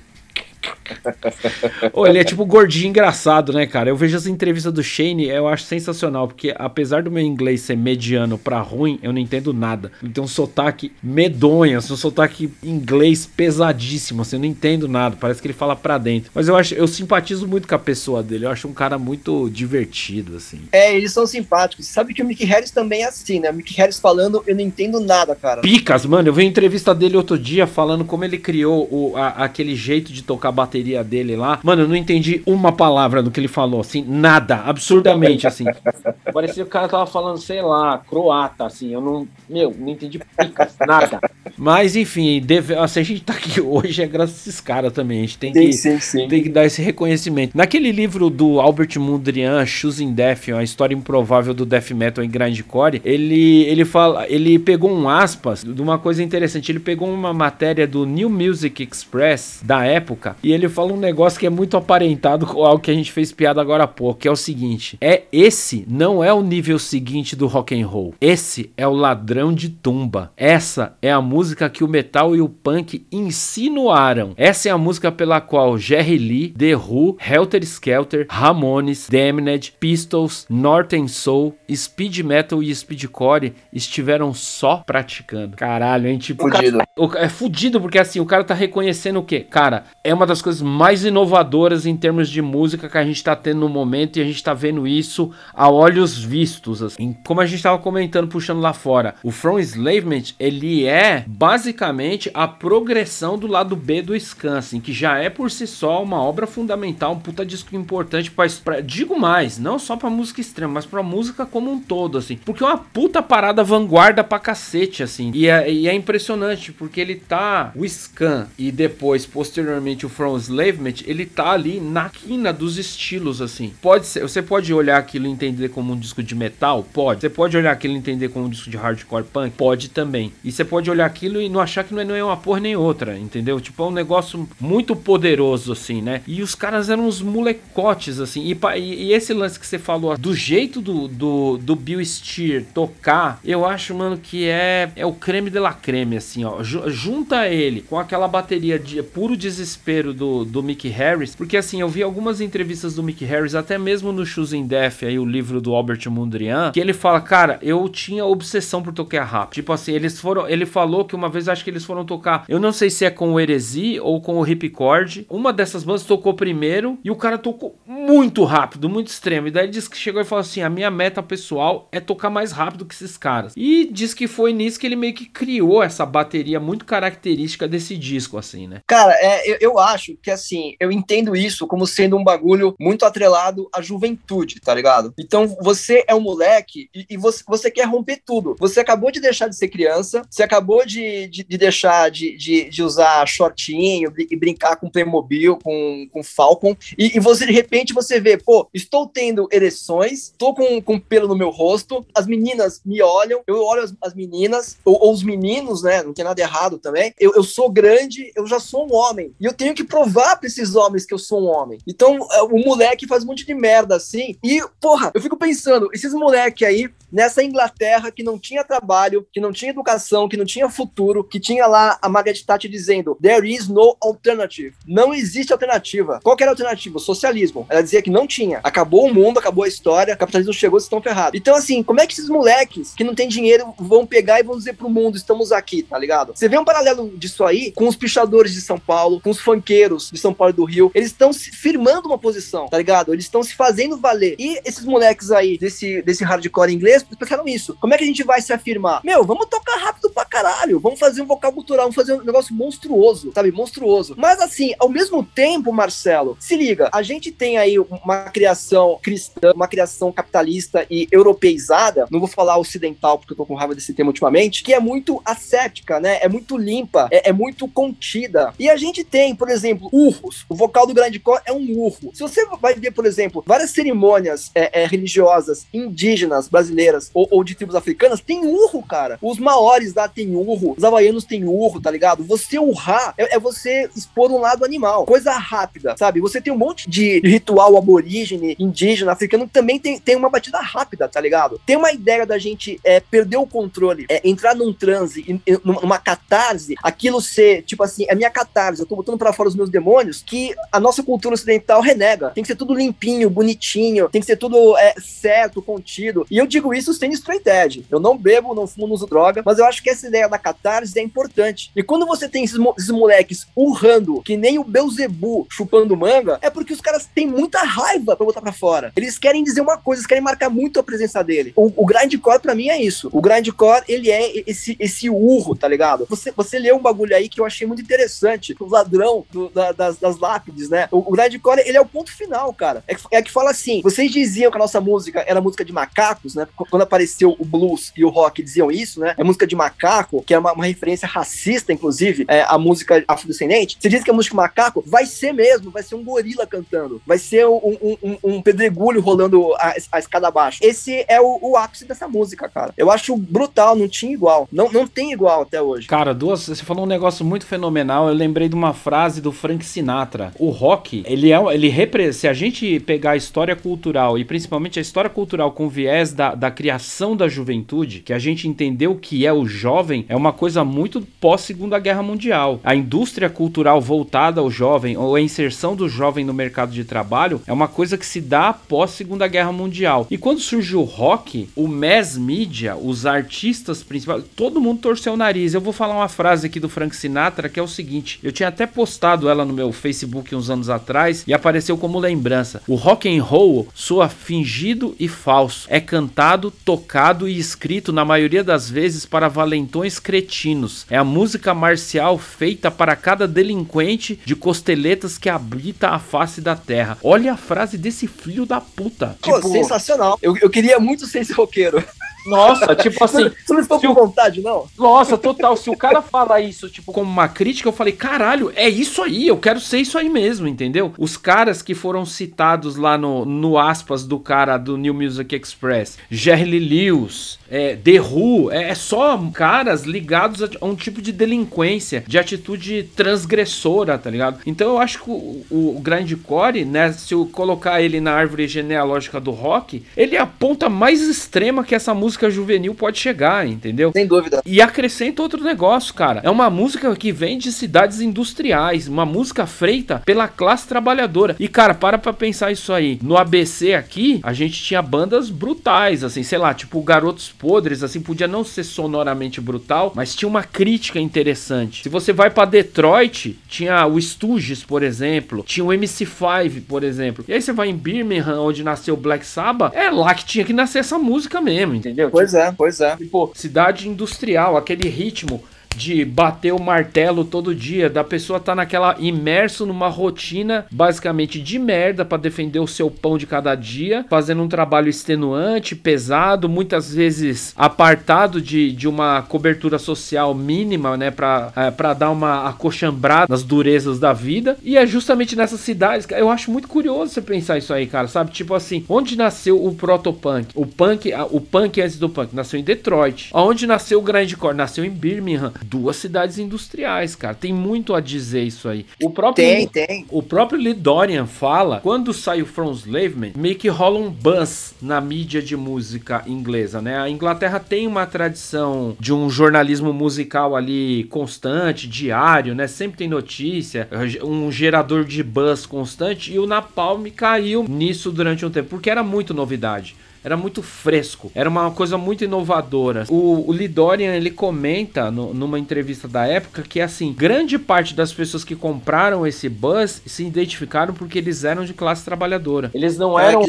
Oh, ele é tipo gordinho engraçado, né, cara? Eu vejo as entrevistas do Shane, eu acho sensacional, porque apesar do meu inglês ser mediano pra ruim, eu não entendo nada. Ele tem um sotaque medonho, assim, um sotaque inglês pesadíssimo, assim, eu não entendo nada. Parece que ele fala pra dentro. Mas eu acho, eu simpatizo muito com a pessoa dele, eu acho um cara muito divertido, assim. É, eles são simpáticos. Sabe que o Mickey Harris também é assim, né? O Mickey Harris falando, eu não entendo nada, cara. Picas, mano, eu vi uma entrevista dele outro dia falando como ele criou o, a, aquele jeito de tocar bateria dele lá. Mano, eu não entendi uma palavra do que ele falou, assim, nada, absurdamente, assim. Parecia que o cara tava falando, sei lá, croata, assim, eu não, meu, não entendi picas, nada. Mas, enfim, deve, assim, a gente tá aqui hoje é graças a esses caras também, a gente tem que, sim, sim. tem que dar esse reconhecimento. Naquele livro do Albert Mundrian, Choosing Death, a história improvável do death metal em grindcore, ele, ele fala, ele pegou um aspas de uma coisa interessante, ele pegou uma matéria do New Music Express da época e ele fala um negócio que é muito aparentado com algo que a gente fez piada agora há pouco, que é o seguinte: é esse não é o nível seguinte do rock and roll. Esse é o ladrão de tumba. Essa é a música que o metal e o punk insinuaram. Essa é a música pela qual Jerry Lee, The Who, Helter Skelter, Ramones, Damned, Pistols, Northern Soul, Speed Metal e Speedcore estiveram só praticando. Caralho, hein? Tipo, fudido. Cara, é fudido porque assim, o cara tá reconhecendo o quê? Cara, é uma das coisas mais inovadoras em termos de música que a gente está tendo no momento e a gente está vendo isso a olhos vistos. Assim. Como a gente estava comentando, puxando lá fora, o From Enslavement ele é basicamente a progressão do lado B do Scan, assim, que já é por si só uma obra fundamental, um puta disco importante para digo mais, não só para música extrema, mas para música como um todo, assim, porque é uma puta parada vanguarda pra cacete, assim, e é, e é impressionante porque ele tá o Scan e depois posteriormente o From Enslavement, ele tá ali na quina dos estilos, assim. Pode ser, você pode olhar aquilo e entender como um disco de metal? Pode. Você pode olhar aquilo e entender como um disco de hardcore punk? Pode também. E você pode olhar aquilo e não achar que não é, não é uma porra nem outra, entendeu? Tipo, é um negócio muito poderoso, assim, né? E os caras eram uns molecotes, assim. E, e, e esse lance que você falou, do jeito do, do, do Bill Steer tocar, eu acho, mano, que é, é o creme de la creme, assim, ó. Junta ele com aquela bateria de puro desespero do, do Mickey Harris, porque assim, eu vi algumas entrevistas do Mickey Harris, até mesmo no Choosing Death, aí o livro do Albert Mondrian, que ele fala, cara, eu tinha obsessão por tocar rap. Tipo assim, eles foram, ele falou que uma vez acho que eles foram tocar, eu não sei se é com o Heresy ou com o Ripcord, uma dessas bandas tocou primeiro e o cara tocou muito rápido, muito extremo. E daí ele disse que chegou e falou assim: a minha meta pessoal é tocar mais rápido que esses caras. E diz que foi nisso que ele meio que criou essa bateria muito característica desse disco, assim, né? Cara, é, eu, eu acho que assim, eu entendo isso como sendo um bagulho muito atrelado à juventude, tá ligado? Então você é um moleque e, e você, você quer romper tudo. Você acabou de deixar de ser criança, você acabou de, de, de deixar de, de, de, usar shortinho e brincar com Playmobil, com, com Falcon, e, e, você de repente você vê, pô, estou tendo ereções, estou com, com pelo no meu rosto, as meninas me olham, eu olho as, as meninas, ou, ou, os meninos, né? Não tem nada errado também. Eu, eu sou grande, eu já sou um homem, e eu tenho que provar provar pra esses homens que eu sou um homem. Então, é, o moleque faz um monte de merda assim. E, porra, eu fico pensando, esses moleque aí, nessa Inglaterra que não tinha trabalho, que não tinha educação, que não tinha futuro, que tinha lá a Margaret Thatcher dizendo: There is no alternative. Não existe alternativa. Qual era a alternativa? O socialismo. Ela dizia que não tinha. Acabou o mundo, acabou a história, o capitalismo chegou, vocês estão ferrados. Então, assim, como é que esses moleques que não têm dinheiro vão pegar e vão dizer pro mundo: estamos aqui, tá ligado? Você vê um paralelo disso aí com os pichadores de São Paulo, com os funkeiros de São Paulo e do Rio. Eles estão se firmando uma posição, tá ligado? Eles estão se fazendo valer. E esses moleques aí, desse, desse hardcore inglês, pensaram isso. Como é que a gente vai se afirmar? Meu, vamos tocar rápido caralho. Vamos fazer um vocal cultural, vamos fazer um negócio monstruoso, sabe? Monstruoso. Mas assim, ao mesmo tempo, Marcelo, se liga, a gente tem aí uma criação cristã, uma criação capitalista e europeizada, não vou falar ocidental porque eu tô com raiva desse tema ultimamente, que é muito ascética, né? É muito limpa, é, é muito contida. E a gente tem, por exemplo, urros. O vocal do grande cor é um urro. Se você vai ver, por exemplo, várias cerimônias é, é, religiosas indígenas brasileiras ou, ou, de tribos africanas, tem urro, cara. Os maores lá tem urro, os havaianos tem urro, tá ligado? Você urrar é, é você expor um lado animal. Coisa rápida, sabe? Você tem um monte de ritual aborígene, indígena, africano, que também tem, tem uma batida rápida, tá ligado? Tem uma ideia da gente é, perder o controle, é, entrar num transe, numa catarse, aquilo ser, tipo assim, é minha catarse, eu tô botando pra fora os meus demônios, que a nossa cultura ocidental renega. Tem que ser tudo limpinho, bonitinho, tem que ser tudo é, certo, contido. E eu digo isso sem straight edge. Eu não bebo, não fumo, não uso droga, mas eu acho que essa ideia da catarse é importante. E quando você tem esses, esses moleques urrando, que nem o Beuzebu chupando manga, é porque os caras têm muita raiva pra botar pra fora. Eles querem dizer uma coisa, eles querem marcar muito a presença dele. O, o grindcore, pra mim, é isso. O grindcore, ele é esse, esse urro, tá ligado? Você, você leu um bagulho aí que eu achei muito interessante. O ladrão do, da, das, das lápides, né? O, o grindcore, ele é o ponto final, cara. É que, é que fala assim, vocês diziam que a nossa música era música de macacos, né? Quando apareceu o blues e o rock diziam isso, né? É música de macaco, que é uma, uma referência racista, inclusive, é, a música afrodescendente. Você diz que a música macaco vai ser mesmo, vai ser um gorila cantando, vai ser um, um, um, um pedregulho rolando a, a, escada abaixo. Esse é o, o ápice dessa música, cara. Eu acho brutal, não tinha igual. Não, não tem igual até hoje. Cara, duas. Você falou um negócio muito fenomenal. Eu lembrei de uma frase do Frank Sinatra. O rock, ele é. Ele repre... Se a gente pegar a história cultural e principalmente a história cultural com viés da, da criação da juventude, que a gente entendeu que é o jovem, é uma coisa muito pós-segunda guerra mundial. A indústria cultural voltada ao jovem, ou a inserção do jovem no mercado de trabalho, é uma coisa que se dá após Segunda Guerra Mundial. E quando surgiu o rock, o mass media, os artistas principais, todo mundo torceu o nariz. Eu vou falar uma frase aqui do Frank Sinatra que é o seguinte: eu tinha até postado ela no meu Facebook uns anos atrás e apareceu como lembrança. O rock and roll soa fingido e falso. É cantado, tocado e escrito na maioria das vezes para valentões cretinos. É a música marcial feita para cada delinquente de costeletas que habita a face da terra. Olha a frase desse filho da puta. Pô, tipo... sensacional. Eu, eu queria muito ser esse roqueiro. Nossa, tipo assim. Você não ficou com vontade, não? Nossa, total. Se o cara fala isso, tipo, como uma crítica, eu falei, caralho, é isso aí, eu quero ser isso aí mesmo, entendeu? Os caras que foram citados lá no, no aspas do cara do New Music Express, Jerry Lewis, é, The Who, é, é, só caras ligados a, a, um tipo de delinquência, de atitude transgressora, tá ligado? Então eu acho que o, o, o Grindcore, né, se eu colocar ele na árvore genealógica do rock, ele é a ponta mais extrema que essa música música juvenil pode chegar, entendeu? Sem dúvida. E acrescenta outro negócio, cara. É uma música que vem de cidades industriais, uma música feita pela classe trabalhadora. E, cara, para pra pensar isso aí. No ABC aqui, a gente tinha bandas brutais, assim, sei lá, tipo Garotos Podres, assim, podia não ser sonoramente brutal, mas tinha uma crítica interessante. Se você vai para Detroit, tinha o Stooges, por exemplo, tinha o MC5, por exemplo. E aí você vai em Birmingham, onde nasceu Black Sabbath, é lá que tinha que nascer essa música mesmo, entendeu? Pois é, pois é. Tipo, cidade industrial, aquele ritmo de bater o martelo todo dia, da pessoa tá naquela imerso numa rotina basicamente de merda para defender o seu pão de cada dia, fazendo um trabalho extenuante, pesado, muitas vezes apartado de, de uma cobertura social mínima, né, para é, para dar uma acochambrada nas durezas da vida. E é justamente nessas cidades, eu acho muito curioso você pensar isso aí, cara, sabe? Tipo assim, onde nasceu o protopunk? O punk, o punk antes do punk nasceu em Detroit. Aonde nasceu o grindcore? Nasceu em Birmingham duas cidades industriais, cara. Tem muito a dizer isso aí. O próprio, tem, tem. O próprio Lee Dorian fala, quando sai o From Slavement, meio que rola um buzz na mídia de música inglesa, né? A Inglaterra tem uma tradição de um jornalismo musical ali constante, diário, né? Sempre tem notícia, um gerador de buzz constante e o Napalm caiu nisso durante um tempo, porque era muito novidade. Era muito fresco, era uma coisa muito inovadora. O, o Lidorian ele comenta no, numa entrevista da época que assim, grande parte das pessoas que compraram esse bus se identificaram porque eles eram de classe trabalhadora. Eles não é, eram.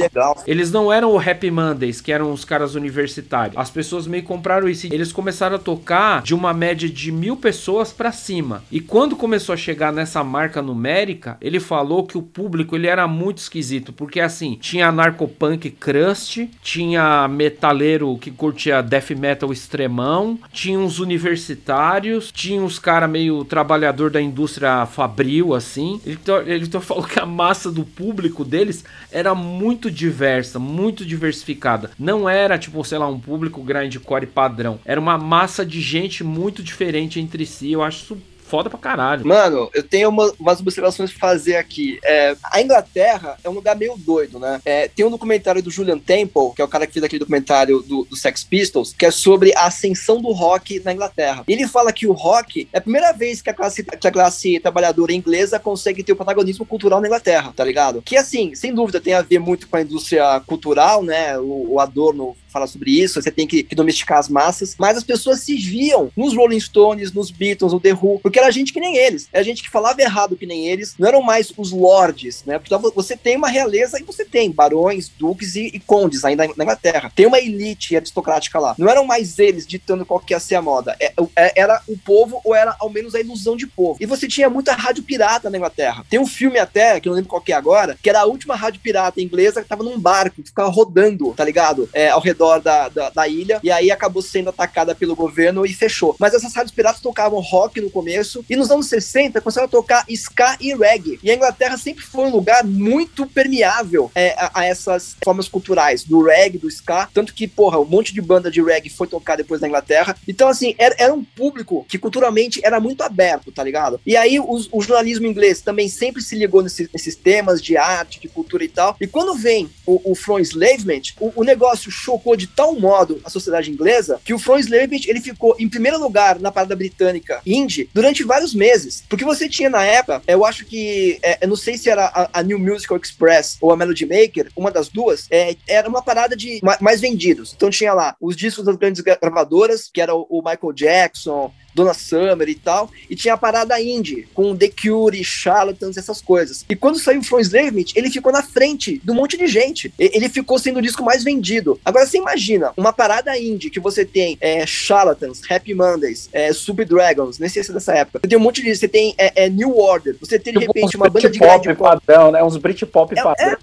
Eles não eram o Happy Mondays, que eram os caras universitários. As pessoas meio compraram isso. Eles começaram a tocar de uma média de mil pessoas para cima. E quando começou a chegar nessa marca numérica, ele falou que o público ele era muito esquisito, porque assim, tinha narcopunk crust, tinha metaleiro que curtia death metal extremão, tinha uns universitários, tinha uns cara meio trabalhador da indústria fabril, assim. Ele, ele falou que a massa do público deles era muito diversa, muito diversificada. Não era, tipo, sei lá, um público grindcore padrão. Era uma massa de gente muito diferente entre si. Eu acho isso foda pra caralho. Mano, eu tenho uma, umas observações pra fazer aqui. É, a Inglaterra é um lugar meio doido, né? É, tem um documentário do Julian Temple, que é o cara que fez aquele documentário do, do Sex Pistols, que é sobre a ascensão do rock na Inglaterra. Ele fala que o rock é a primeira vez que a classe, que a classe trabalhadora inglesa consegue ter o protagonismo cultural na Inglaterra, tá ligado? Que, assim, sem dúvida tem a ver muito com a indústria cultural, né? O, o Adorno fala sobre isso, você tem que, que, domesticar as massas, mas as pessoas se viam nos Rolling Stones, nos Beatles, no The Who, porque era gente que nem eles, era gente que falava errado que nem eles, não eram mais os lords, né? Porque você tem uma realeza e você tem barões, duques e, e condes ainda na Inglaterra. Tem uma elite aristocrática lá. Não eram mais eles ditando qual que ia ser a moda. É, é, era o povo ou era ao menos a ilusão de povo. E você tinha muita rádio pirata na Inglaterra. Tem um filme até, que eu não lembro qual que é agora, que era a última rádio pirata inglesa que tava num barco, que ficava rodando, tá ligado? É, ao redor redor da, da, da, ilha, e aí acabou sendo atacada pelo governo e fechou. Mas essas rádios piratas tocavam rock no começo, e nos anos 60 começaram a tocar ska e reggae. E a Inglaterra sempre foi um lugar muito permeável é, a, a, essas formas culturais, do reggae, do ska, tanto que, porra, um monte de banda de reggae foi tocar depois na Inglaterra. Então, assim, era, era um público que culturalmente era muito aberto, tá ligado? E aí os, o jornalismo inglês também sempre se ligou nesse, nesses temas de arte, de cultura e tal. E quando vem o, o From Enslavement, o, o negócio chocou de tal modo a sociedade inglesa que o From Enslavement ele ficou em primeiro lugar na parada britânica indie durante vários meses. Porque você tinha na época, eu acho que, é, eu não sei se era a, a, New Musical Express ou a Melody Maker, uma das duas, é, era uma parada de mais vendidos. Então tinha lá os discos das grandes gravadoras, que era o, o Michael Jackson, Donna Summer e tal, e tinha a parada indie, com The Cure, Charlatans, essas coisas. E quando saiu From Enslavement, ele ficou na frente de um monte de gente. Ele ficou sendo o disco mais vendido. Agora você imagina, uma parada indie que você tem é, Charlatans, Happy Mondays, é, Super Dragons, nem sei se é dessa época. Você tem um monte de. Você tem é, é New Order, você tem de tipo repente uma banda de pop padrão, né? Uns Britpop é, padrão. É,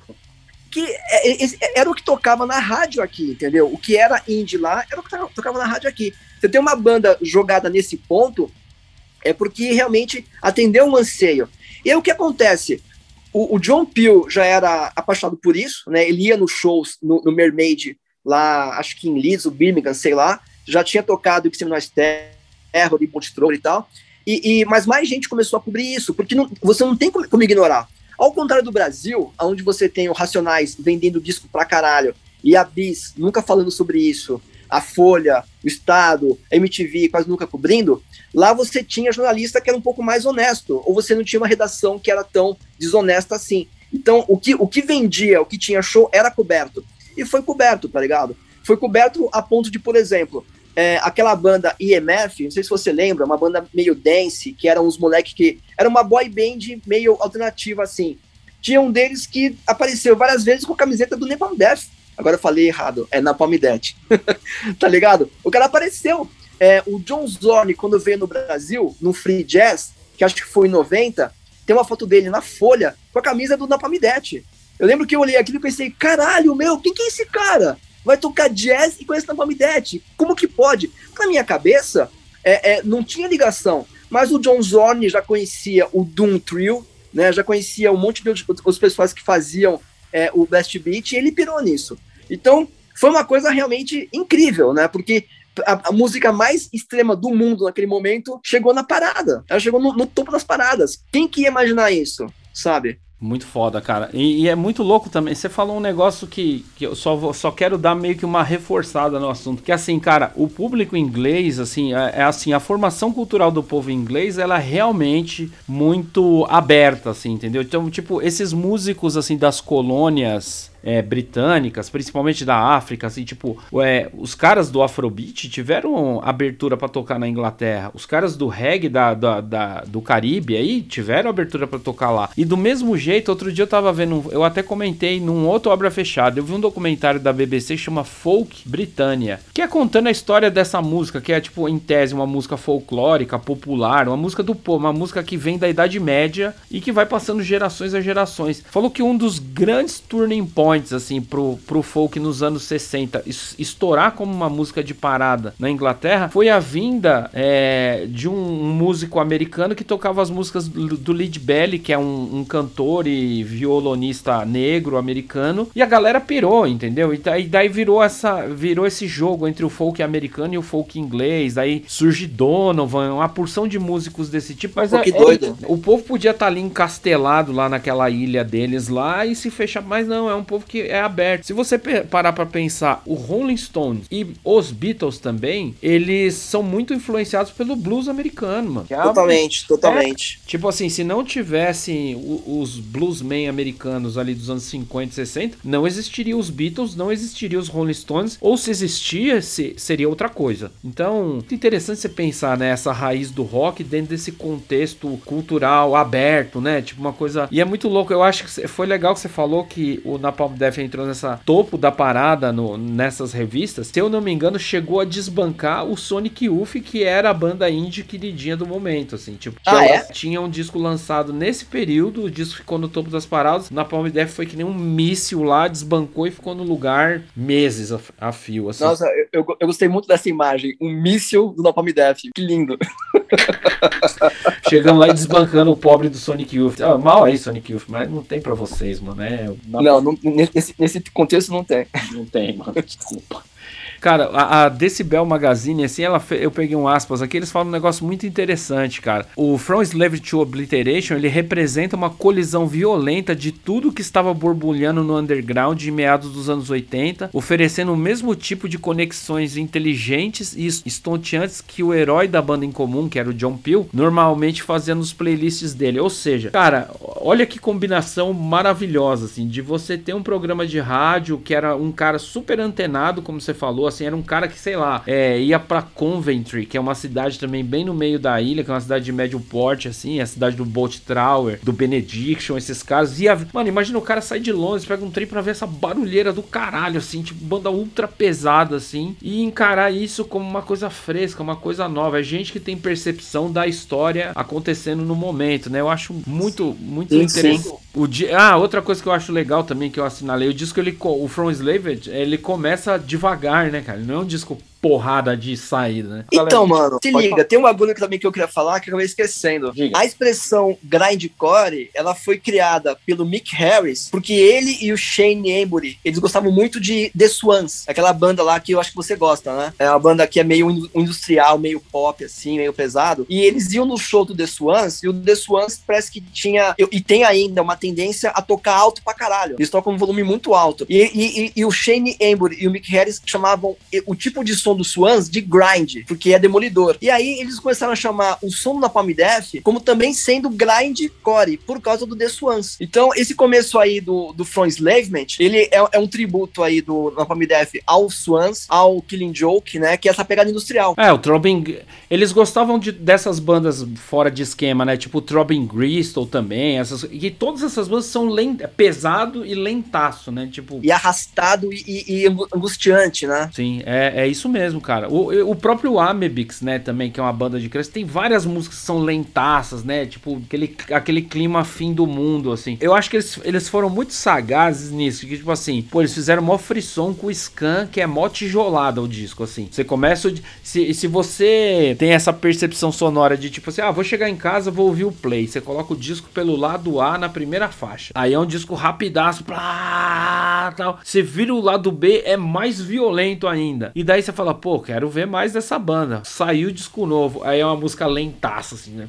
que é, é, era o que tocava na rádio aqui, entendeu? O que era indie lá era o que tocava na rádio aqui. Você tem uma banda jogada nesse ponto, é porque realmente atendeu um anseio. E aí o que acontece? O, o John Peel já era apaixonado por isso, né? Ele ia nos shows no, no Mermaid, lá, acho que em Leeds, o Birmingham, sei lá, já tinha tocado que nós terra, de Montreux e tal. E, e, mas mais gente começou a cobrir isso, porque não, você não tem como, como ignorar. Ao contrário do Brasil, onde você tem o Racionais vendendo disco pra caralho, e a Bis nunca falando sobre isso, a Folha, o Estado, a MTV quase nunca cobrindo, lá você tinha jornalista que era um pouco mais honesto, ou você não tinha uma redação que era tão desonesta assim. Então, o que, o que vendia, o que tinha show, era coberto. E foi coberto, tá ligado? Foi coberto a ponto de, por exemplo, é, aquela banda IMF, não sei se você lembra, uma banda meio dance, que eram os moleques que. Era uma boy band meio alternativa, assim. Tinha um deles que apareceu várias vezes com a camiseta do Nepal Death. Agora eu falei errado, é na Palmidete. tá ligado? O cara apareceu. É, o John Zorn, quando veio no Brasil, no Free Jazz, que acho que foi em 90, tem uma foto dele na Folha com a camisa do Napalmidete. Eu lembro que eu olhei aquilo e pensei, caralho, meu, quem que é esse cara? Vai tocar jazz e conhece Napalmidete? Como que pode? Na minha cabeça, é, é, não tinha ligação. Mas o John Zorn já conhecia o Doom Trio, né? Já conhecia um monte de outros pessoas que faziam é, o Best Beat e ele pirou nisso. Então, foi uma coisa realmente incrível, né? Porque a, a, música mais extrema do mundo naquele momento chegou na parada. Ela chegou no, no topo das paradas. Quem que ia imaginar isso, sabe? Muito foda, cara. E, e, é muito louco também. Você falou um negócio que, que eu só, vou, só quero dar meio que uma reforçada no assunto. Que assim, cara, o público inglês, assim, é, é, assim, a formação cultural do povo inglês, ela é realmente muito aberta, assim, entendeu? Então, tipo, esses músicos, assim, das colônias é, britânicas, principalmente da África, assim, tipo, é, os caras do Afrobeat tiveram abertura para tocar na Inglaterra, os caras do reggae da, da, da do Caribe aí tiveram abertura para tocar lá. E do mesmo jeito, outro dia eu tava vendo, eu até comentei num outro obra fechada, eu vi um documentário da BBC chama Folk Britânia, que é contando a história dessa música, que é tipo, em tese, uma música folclórica, popular, uma música do povo, uma música que vem da Idade Média e que vai passando gerações a gerações. Falou que um dos grandes turning points assim, pro, pro folk nos anos 60 estourar como uma música de parada na Inglaterra foi a vinda é, de um, um, músico americano que tocava as músicas do, do Lead Belly, que é um, um, cantor e violonista negro americano, e a galera pirou, entendeu? E daí, daí virou, essa, virou esse jogo entre o folk americano e o folk inglês. Aí surge Donovan, uma porção de músicos desse tipo. Mas Pô, é. É, o povo podia estar tá ali encastelado lá naquela ilha deles lá e se fechar, mas não, é um povo que é aberto. Se você parar para pensar, o Rolling Stones e os Beatles também, eles são muito influenciados pelo blues americano, mano. Totalmente, é, totalmente. É, tipo assim, se não tivessem os bluesmen americanos ali dos anos 50 e 60, não existiria os Beatles, não existiria os Rolling Stones, ou se existia, se, seria outra coisa. Então, muito interessante você pensar nessa né, raiz do rock dentro desse contexto cultural aberto, né? Tipo uma coisa. E é muito louco, eu acho que foi legal que você falou que o Napalm Death entrou nessa topo da parada no, nessas revistas, se eu não me engano, chegou a desbancar o Sonic Youth, que era a banda indie queridinha do momento, assim, tipo, ah, é? tinha um disco lançado nesse período, o disco ficou no topo das paradas, na Palm Death foi que nem um míssil lá, desbancou e ficou no lugar meses a, a fio, assim. Nossa, eu, eu, gostei muito dessa imagem, um míssil do Napalm Death, que lindo. Chegando lá e desbancando o pobre do Sonic Youth. Ah, mal aí, Sonic Youth, mas não tem para vocês, mano. É, não, não, nesse, nesse contexto não tem. Não tem, mano. Desculpa. Cara, a, a, Decibel Magazine, assim, ela eu peguei um aspas aqui, eles falam um negócio muito interessante, cara. O From Slavery to Obliteration, ele representa uma colisão violenta de tudo que estava borbulhando no underground em meados dos anos 80, oferecendo o mesmo tipo de conexões inteligentes e estonteantes que o herói da banda em comum, que era o John Peel, normalmente fazia nos playlists dele. Ou seja, cara, olha que combinação maravilhosa, assim, de você ter um programa de rádio que era um cara super antenado, como você falou, assim, era um cara que, sei lá, é, ia para Coventry, que é uma cidade também bem no meio da ilha, que é uma cidade de médio porte, assim, é a cidade do Boat Tower, do Benediction, esses caras. Ia, mano, imagina o cara sair de Londres, pega um trem pra ver essa barulheira do caralho, assim, tipo, banda ultra pesada, assim, e encarar isso como uma coisa fresca, uma coisa nova. É gente que tem percepção da história acontecendo no momento, né? Eu acho muito, muito sim, interessante. Sim. O dia, ah, outra coisa que eu acho legal também que eu assinalei, o disco ele o From Slaved, ele começa devagar, né, cara? Ele não é um disco porrada de saída, né? Então, mano, se liga, falar. tem uma banda também que eu queria falar que eu acabei esquecendo. Diga. A expressão grindcore, ela foi criada pelo Mick Harris, porque ele e o Shane Embury, eles gostavam muito de The Swans, aquela banda lá que eu acho que você gosta, né? É uma banda que é meio industrial, meio pop, assim, meio pesado. E eles iam no show do The Swans, e o The Swans parece que tinha, e tem ainda uma tendência a tocar alto pra caralho. Eles tocam um volume muito alto. E, e, e, e o Shane Embury e o Mick Harris chamavam o tipo de som do Swans de grind, porque é demolidor. E aí eles começaram a chamar o som da Palm Death como também sendo grind core, por causa do The Swans. Então, esse começo aí do, do From Enslavement, ele é, é um tributo aí do Napalm Death ao Swans, ao Killing Joke, né, que é essa pegada industrial. É, o Throbbing, eles gostavam de, dessas bandas fora de esquema, né, tipo o Throbbing Bristol também, essas, e todas essas bandas são lent, pesado e lentaço, né, tipo... E arrastado e, e, e angustiante, né? Sim, é, é isso mesmo mesmo, cara. O, o próprio Amebix, né, também, que é uma banda de criança, tem várias músicas que são lentaças, né? Tipo, aquele, aquele clima fim do mundo, assim. Eu acho que eles, eles foram muito sagazes nisso. Que, tipo assim, pô, eles fizeram mó frisson com o Scan, que é mó tijolada o disco, assim. Você começa. Se, se você tem essa percepção sonora de tipo assim, ah, vou chegar em casa, vou ouvir o play. Você coloca o disco pelo lado A na primeira faixa. Aí é um disco rapidaço, plá, tal. Você vira o lado B, é mais violento ainda. E daí você fala, pô, quero ver mais dessa banda. Saiu disco novo, aí é uma música lentaça, assim, né?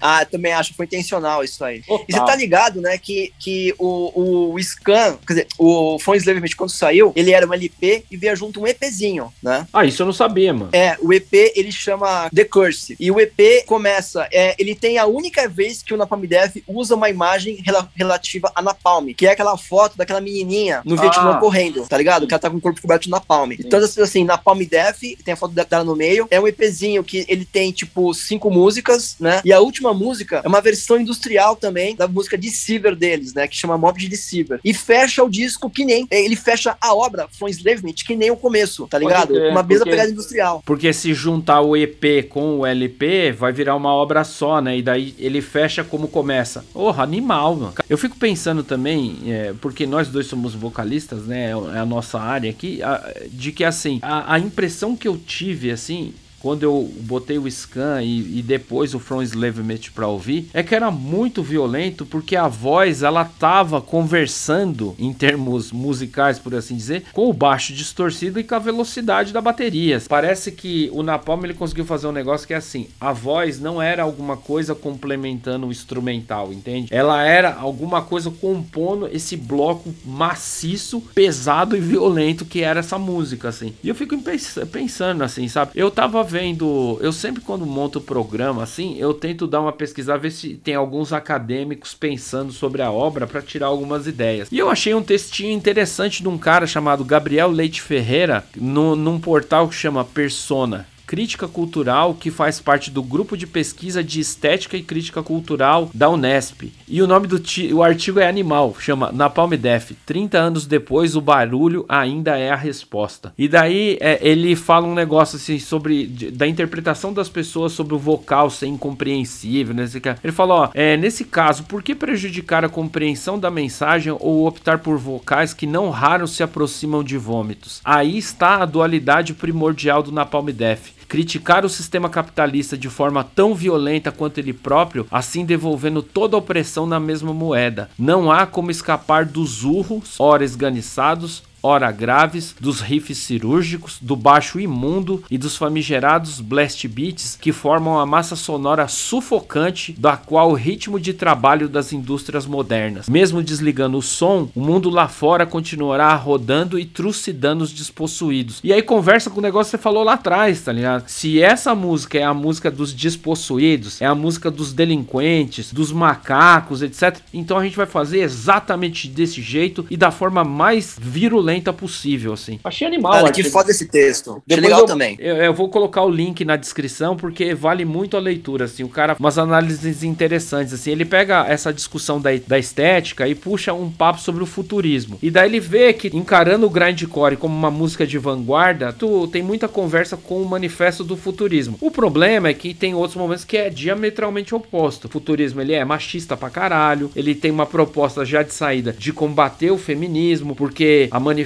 Ah, também acho que foi intencional isso aí. Total. E você tá ligado, né, que, que o, o Scan, quer dizer, o From Slave Metal, quando saiu, ele era um LP e veio junto um EPzinho, né? Ah, isso eu não sabia, mano. É, o EP ele chama The Curse. E o EP começa, é, ele tem a única vez que o Napalm Death usa uma imagem rela- relativa a Napalm, que é aquela foto daquela menininha no Ah. Vietnã correndo, tá ligado? Que ela tá com o corpo coberto de Napalm. Então, assim, Napalm Death, tem a foto dela no meio, é um EPzinho que ele tem, tipo, cinco músicas, né? E a última música é uma versão industrial também da música Deceiver deles, né? Que chama Mob de Deceiver. E fecha o disco que nem, ele fecha a obra From Enslavement que nem o começo, tá ligado? uma mesma porque- pegada industrial. Porque se juntar o EP com o LP, vai virar uma obra só, né? E daí ele fecha como começa. Porra, animal, mano. Eu fico pensando também, é, porque nós dois somos vocalistas, né? É a nossa área aqui, a- de que assim, a, a impressão que eu tive, assim. Quando eu botei o scan e, e depois o From Enslavement pra ouvir, é que era muito violento porque a voz ela tava conversando em termos musicais, por assim dizer, com o baixo distorcido e com a velocidade da bateria. Parece que o Napalm ele conseguiu fazer um negócio que é assim, a voz não era alguma coisa complementando o instrumental, entende? Ela era alguma coisa compondo esse bloco maciço, pesado e violento que era essa música, assim. E eu fico pens- pensando assim, sabe? Eu tava vendo, eu sempre quando monto o programa assim, eu tento dar uma pesquisada, ver se tem alguns acadêmicos pensando sobre a obra para tirar algumas ideias. E eu achei um textinho interessante de um cara chamado Gabriel Leite Ferreira, no, num portal que chama Persona. Crítica Cultural, que faz parte do grupo de pesquisa de estética e crítica cultural da Unesp. E o nome do o artigo é animal, chama Napalm Death. 30 anos depois, o barulho ainda é a resposta. E daí é, ele fala um negócio assim sobre de- da interpretação das pessoas sobre o vocal ser incompreensível. Né? Ele fala, ó, é, nesse caso, por que prejudicar a compreensão da mensagem ou optar por vocais que não raro se aproximam de vômitos? Aí está a dualidade primordial do Napalm Death criticar o sistema capitalista de forma tão violenta quanto ele próprio, assim devolvendo toda a opressão na mesma moeda. Não há como escapar dos urros, ora esganiçados, ora graves, dos riffs cirúrgicos, do baixo imundo e dos famigerados blast beats que formam a massa sonora sufocante da qual o ritmo de trabalho das indústrias modernas. Mesmo desligando o som, o mundo lá fora continuará rodando e trucidando os despossuídos. E aí conversa com o negócio que você falou lá atrás, tá ligado? Se essa música é a música dos despossuídos, é a música dos delinquentes, dos macacos, etc. Então a gente vai fazer exatamente desse jeito e da forma mais virulenta possível, assim. Achei animal. Cara, achei- que foda esse texto. Depois legal eu- também. Eu, eu vou colocar o link na descrição porque vale muito a leitura, assim. O cara, umas análises interessantes, assim. Ele pega essa discussão da, da estética e puxa um papo sobre o futurismo. E daí ele vê que encarando o grindcore como uma música de vanguarda, tu tem muita conversa com o manifesto do futurismo. O problema é que tem outros momentos que é diametralmente oposto. O futurismo ele é machista pra caralho, ele tem uma proposta já de saída de combater o feminismo, porque a manifestação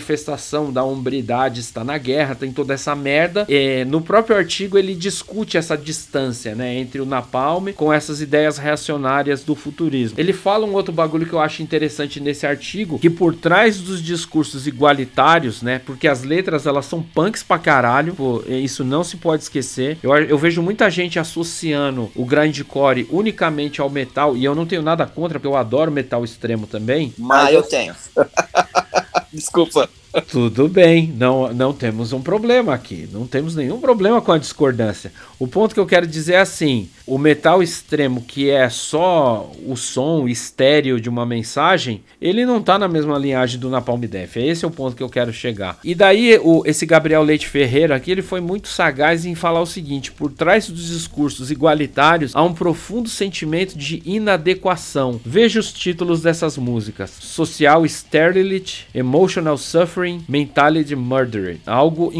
da hombridade está na guerra, tem toda essa merda. É, no próprio artigo ele discute essa distância, né, entre o Napalm com essas ideias reacionárias do futurismo. Ele fala um outro bagulho que eu acho interessante nesse artigo, que por trás dos discursos igualitários, né, porque as letras elas são punks pra caralho, pô, isso não se pode esquecer. Eu, eu vejo muita gente associando o grindcore unicamente ao metal, e eu não tenho nada contra, porque eu adoro metal extremo também. Ah, eu tenho. Desculpa. Tudo bem, não, não temos um problema aqui, não temos nenhum problema com a discordância. O ponto que eu quero dizer é assim: o metal extremo, que é só o som estéreo de uma mensagem, ele não tá na mesma linhagem do Napalm Death. Esse é o ponto que eu quero chegar. E daí, o, esse Gabriel Leite Ferreira aqui, ele foi muito sagaz em falar o seguinte: por trás dos discursos igualitários há um profundo sentimento de inadequação. Veja os títulos dessas músicas: Social Sterility, Emotional Suffering. Mentality Murdered. Algo,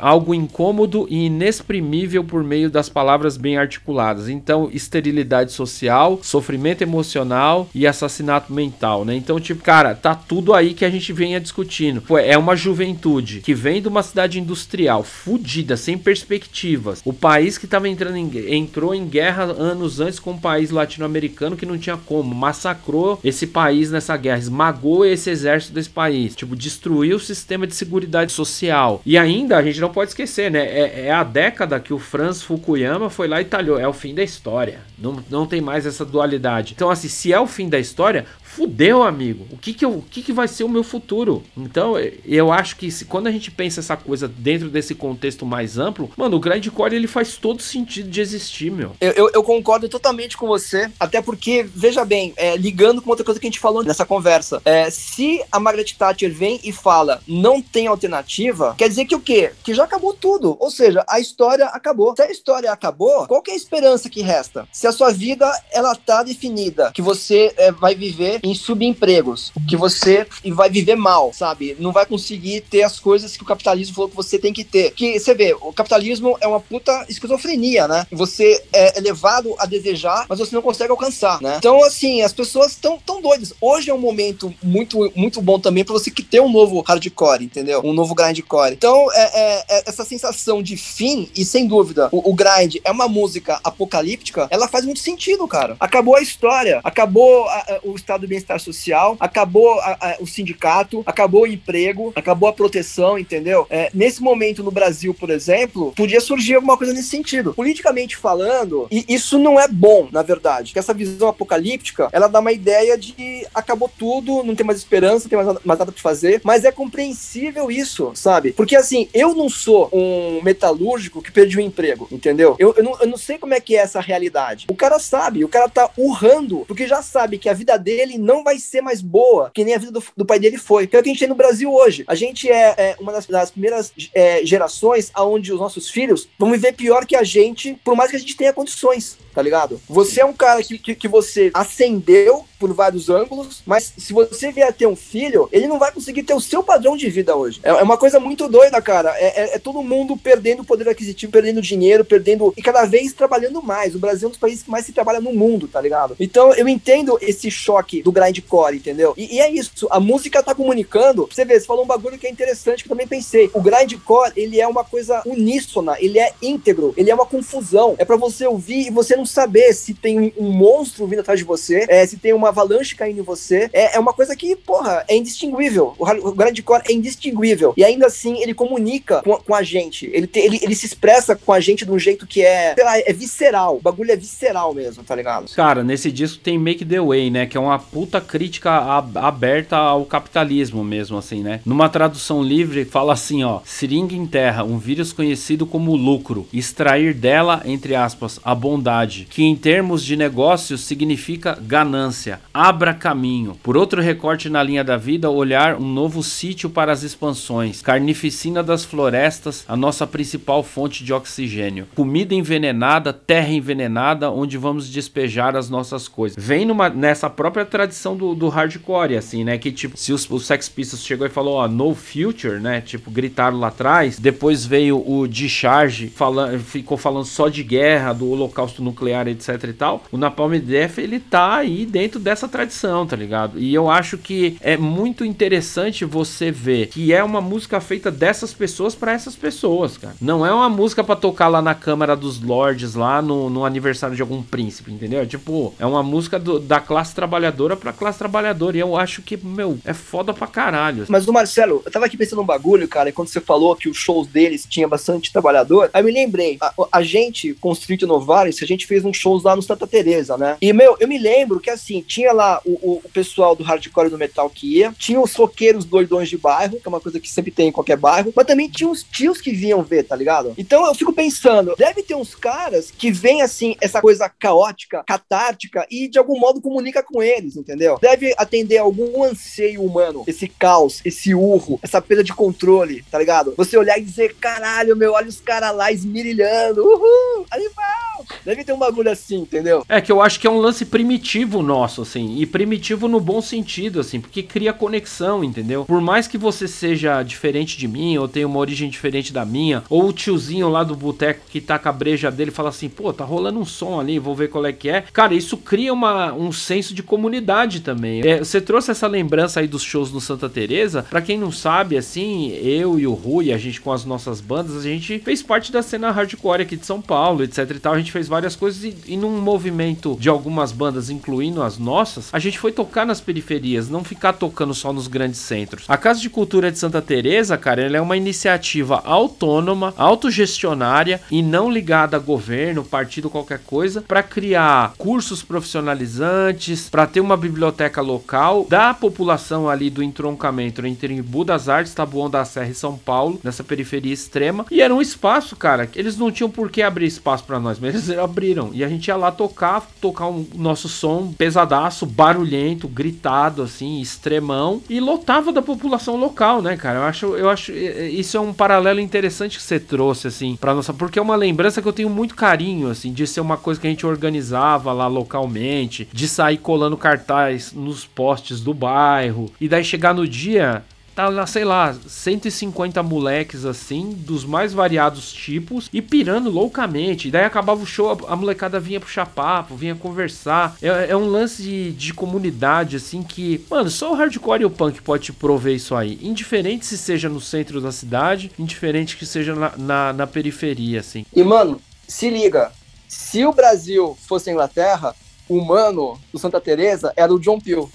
algo incômodo e inexprimível por meio das palavras bem articuladas. Então, esterilidade social, sofrimento emocional e assassinato mental, né? Então, tipo, cara, tá tudo aí que a gente venha discutindo. Pô, é uma juventude que vem de uma cidade industrial fudida, sem perspectivas. O país que tava entrando em, entrou em guerra anos antes com um país latino-americano que não tinha como, massacrou esse país nessa guerra, esmagou esse exército desse país, tipo, destruiu sistema de seguridade social. E ainda a gente não pode esquecer, né? É, é a década que o Franz Fukuyama foi lá e talhou. É o fim da história. Não, não tem mais essa dualidade. Então, assim, se é o fim da história, fudeu, amigo. O que que, eu, o que que vai ser o meu futuro? Então, eu acho que se, quando a gente pensa essa coisa dentro desse contexto mais amplo, mano, o grindcore ele faz todo sentido de existir, meu. Eu, eu, eu concordo totalmente com você, até porque, veja bem, é, ligando com outra coisa que a gente falou nessa conversa, é, se a Margaret Thatcher vem e fala não tem alternativa, quer dizer que o quê? Que já acabou tudo. Ou seja, a história acabou. Se a história acabou, qual é a esperança que resta? Se a sua vida ela tá definida, que você é, vai viver em subempregos, que você vai viver mal, sabe? Não vai conseguir ter as coisas que o capitalismo falou que você tem que ter. Que você vê, o capitalismo é uma puta esquizofrenia, né? Você é levado a desejar, mas você não consegue alcançar, né? Então, assim, as pessoas estão tão doidas. Hoje é um momento muito, muito bom também para você que ter um novo hardcore, entendeu? Um novo grindcore. Então, é, é, é, essa sensação de fim, e sem dúvida, o, o grind é uma música apocalíptica, ela faz muito sentido, cara. Acabou a história, acabou a, a, o estado bem-estar social, acabou a, a, o sindicato, acabou o emprego, acabou a proteção, entendeu? É, nesse momento no Brasil, por exemplo, podia surgir alguma coisa nesse sentido. Politicamente falando, e isso não é bom, na verdade. Que essa visão apocalíptica, ela dá uma ideia de acabou tudo, não tem mais esperança, não tem mais, mais nada pra fazer, mas é compreensível isso, sabe? Porque assim, eu não sou um metalúrgico que perdeu o emprego, entendeu? Eu, eu, não, eu não sei como é que é essa realidade. O cara sabe, o cara tá urrando, porque já sabe que a vida dele não vai ser mais boa que nem a vida do, do pai dele foi. Que é o que a gente tem no Brasil hoje. A gente é, é uma das, das primeiras é, gerações onde os nossos filhos vão viver pior que a gente, por mais que a gente tenha condições tá ligado? Você é um cara que, que, que, você ascendeu por vários ângulos, mas se você vier ter um filho, ele não vai conseguir ter o seu padrão de vida hoje. É, é uma coisa muito doida, cara. É, é, é, todo mundo perdendo poder aquisitivo, perdendo dinheiro, perdendo. e cada vez trabalhando mais. O Brasil é um dos países que mais se trabalha no mundo, tá ligado? Então eu entendo esse choque do grindcore, entendeu? E, e é isso. A música tá comunicando. Você vê, você falou um bagulho que é interessante que eu também pensei. O grindcore, ele é uma coisa uníssona, ele é íntegro, ele é uma confusão. É para você ouvir e você não saber se tem um monstro vindo atrás de você, é, se tem uma avalanche caindo em você. É, é uma coisa que, porra, é indistinguível. O, o grindcore é indistinguível. E ainda assim, ele comunica com, com a gente. Ele, te, ele, ele se expressa com a gente de um jeito que é, sei lá, é visceral. O bagulho é visceral mesmo, tá ligado? Cara, nesse disco tem Make the Way, né? Que é uma puta crítica aberta ao capitalismo mesmo, assim, né? Numa tradução livre, fala assim, ó. Seringa em terra, um vírus conhecido como lucro. Extrair dela, entre aspas, a bondade que em termos de negócios significa ganância. Abra caminho. Por outro recorte na linha da vida, olhar um novo sítio para as expansões. Carnificina das florestas, a nossa principal fonte de oxigênio. Comida envenenada, terra envenenada, onde vamos despejar as nossas coisas. Vem numa, nessa própria tradição do, do hardcore, assim, né? Que tipo, se os, os Sex Pistols chegou e falou, ó, no future, né? Tipo, gritaram lá atrás. Depois veio o Discharge, falando, ficou falando só de guerra, do holocausto nuclear nuclear, etc e tal, o Napalm Death, ele tá aí dentro dessa tradição, tá ligado? E eu acho que é muito interessante você ver que é uma música feita dessas pessoas para essas pessoas, cara. Não é uma música para tocar lá na Câmara dos Lords, lá no, no aniversário de algum príncipe, entendeu? É tipo, é uma música do, da classe trabalhadora pra classe trabalhadora. E eu acho que, meu, é foda pra caralho. Mas o Marcelo, eu tava aqui pensando um bagulho, cara, e quando você falou que os shows deles tinha bastante trabalhador, aí eu me lembrei, a, a gente, com Street Novares, a gente fez fez uns shows lá no Santa Teresa, né? E, meu, eu me lembro que, assim, tinha lá o, o pessoal do hardcore e do metal que ia, tinha os roqueiros doidões de bairro, que é uma coisa que sempre tem em qualquer bairro, mas também tinha uns tios que vinham ver, tá ligado? Então eu fico pensando, deve ter uns caras que vêm, assim, essa coisa caótica, catártica e, de algum modo, comunica com eles, entendeu? Deve atender algum anseio humano, esse caos, esse urro, essa perda de controle, tá ligado? Você olhar e dizer, caralho, meu, olha os caras lá esmirilhando, uhul, animal! Deve ter um bagulho assim, entendeu? É que eu acho que é um lance primitivo nosso, assim. E primitivo no bom sentido, assim, porque cria conexão, entendeu? Por mais que você seja diferente de mim, ou tenha uma origem diferente da minha, ou o tiozinho lá do boteco que tá com a breja dele fala assim, pô, tá rolando um som ali, vou ver qual é que é. Cara, isso cria uma, um senso de comunidade também. É, você trouxe essa lembrança aí dos shows no Santa Teresa. Pra quem não sabe, assim, eu e o Rui, a gente com as nossas bandas, a gente fez parte da cena hardcore aqui de São Paulo, etc e tal. A gente fez várias coisas coisas e, e num movimento de algumas bandas, incluindo as nossas, a gente foi tocar nas periferias, não ficar tocando só nos grandes centros. A Casa de Cultura de Santa Teresa, cara, ela é uma iniciativa autônoma, autogestionária e não ligada a governo, partido, qualquer coisa, para criar cursos profissionalizantes, para ter uma biblioteca local da população ali do entroncamento entre Embu das Artes, Tabuão da Serra e São Paulo, nessa periferia extrema. E era um espaço, cara, que eles não tinham por que abrir espaço para nós, mas eles abriram. E a gente ia lá tocar, tocar o nosso som pesadaço, barulhento, gritado, assim, extremão, e lotava da população local, né, cara? Eu acho, eu acho isso é um paralelo interessante que você trouxe, assim, pra nossa, porque é uma lembrança que eu tenho muito carinho, assim, de ser uma coisa que a gente organizava lá localmente, de sair colando cartaz nos postes do bairro, e daí chegar no dia, tá lá, sei lá, 150 moleques assim, dos mais variados tipos, e pirando loucamente. E daí acabava o show, a, molecada vinha puxar papo, vinha conversar. É, é um lance de, de, comunidade, assim, que, mano, só o hardcore e o punk pode te prover isso aí. Indiferente se seja no centro da cidade, indiferente que seja na, na, na periferia, assim. E, mano, se liga, se o Brasil fosse a Inglaterra, o mano do Santa Teresa era o John Peel.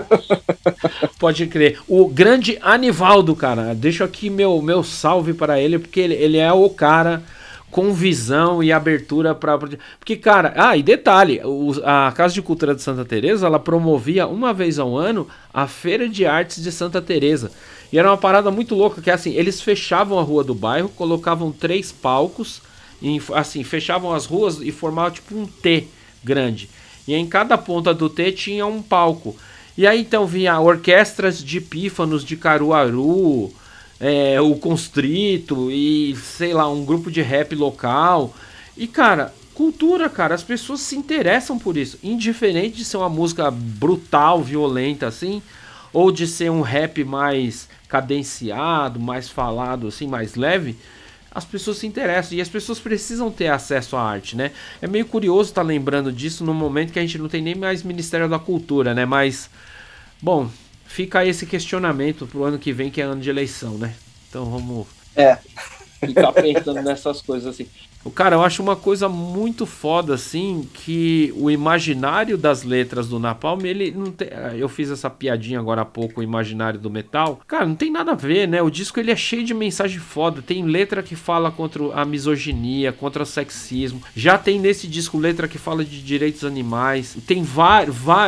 Pode crer. O grande Anivaldo, cara. Deixo aqui meu, meu salve para ele, porque ele, ele é o cara com visão e abertura para porque cara ah e detalhe a casa de cultura de Santa Teresa ela promovia uma vez ao ano a feira de artes de Santa Teresa e era uma parada muito louca que é assim eles fechavam a rua do bairro colocavam três palcos e, assim fechavam as ruas e formavam tipo um T grande e em cada ponta do T tinha um palco e aí então vinha orquestras de pífanos de Caruaru, é, o Constrito e sei lá, um grupo de rap local. E cara, cultura, cara, as pessoas se interessam por isso, indiferente de ser uma música brutal, violenta assim, ou de ser um rap mais cadenciado, mais falado assim, mais leve as pessoas se interessam e as pessoas precisam ter acesso à arte, né? É meio curioso estar tá lembrando disso no momento que a gente não tem nem mais Ministério da Cultura, né? Mas, bom, fica esse questionamento pro ano que vem, que é ano de eleição, né? Então vamos. É. Ficar pensando nessas coisas assim. O cara, eu acho uma coisa muito foda assim que o imaginário das letras do Napalm, ele não tem, eu fiz essa piadinha agora há pouco, o imaginário do metal. Cara, não tem nada a ver, né? O disco ele é cheio de mensagem foda, tem letra que fala contra a misoginia, contra o sexismo. Já tem nesse disco letra que fala de direitos animais, tem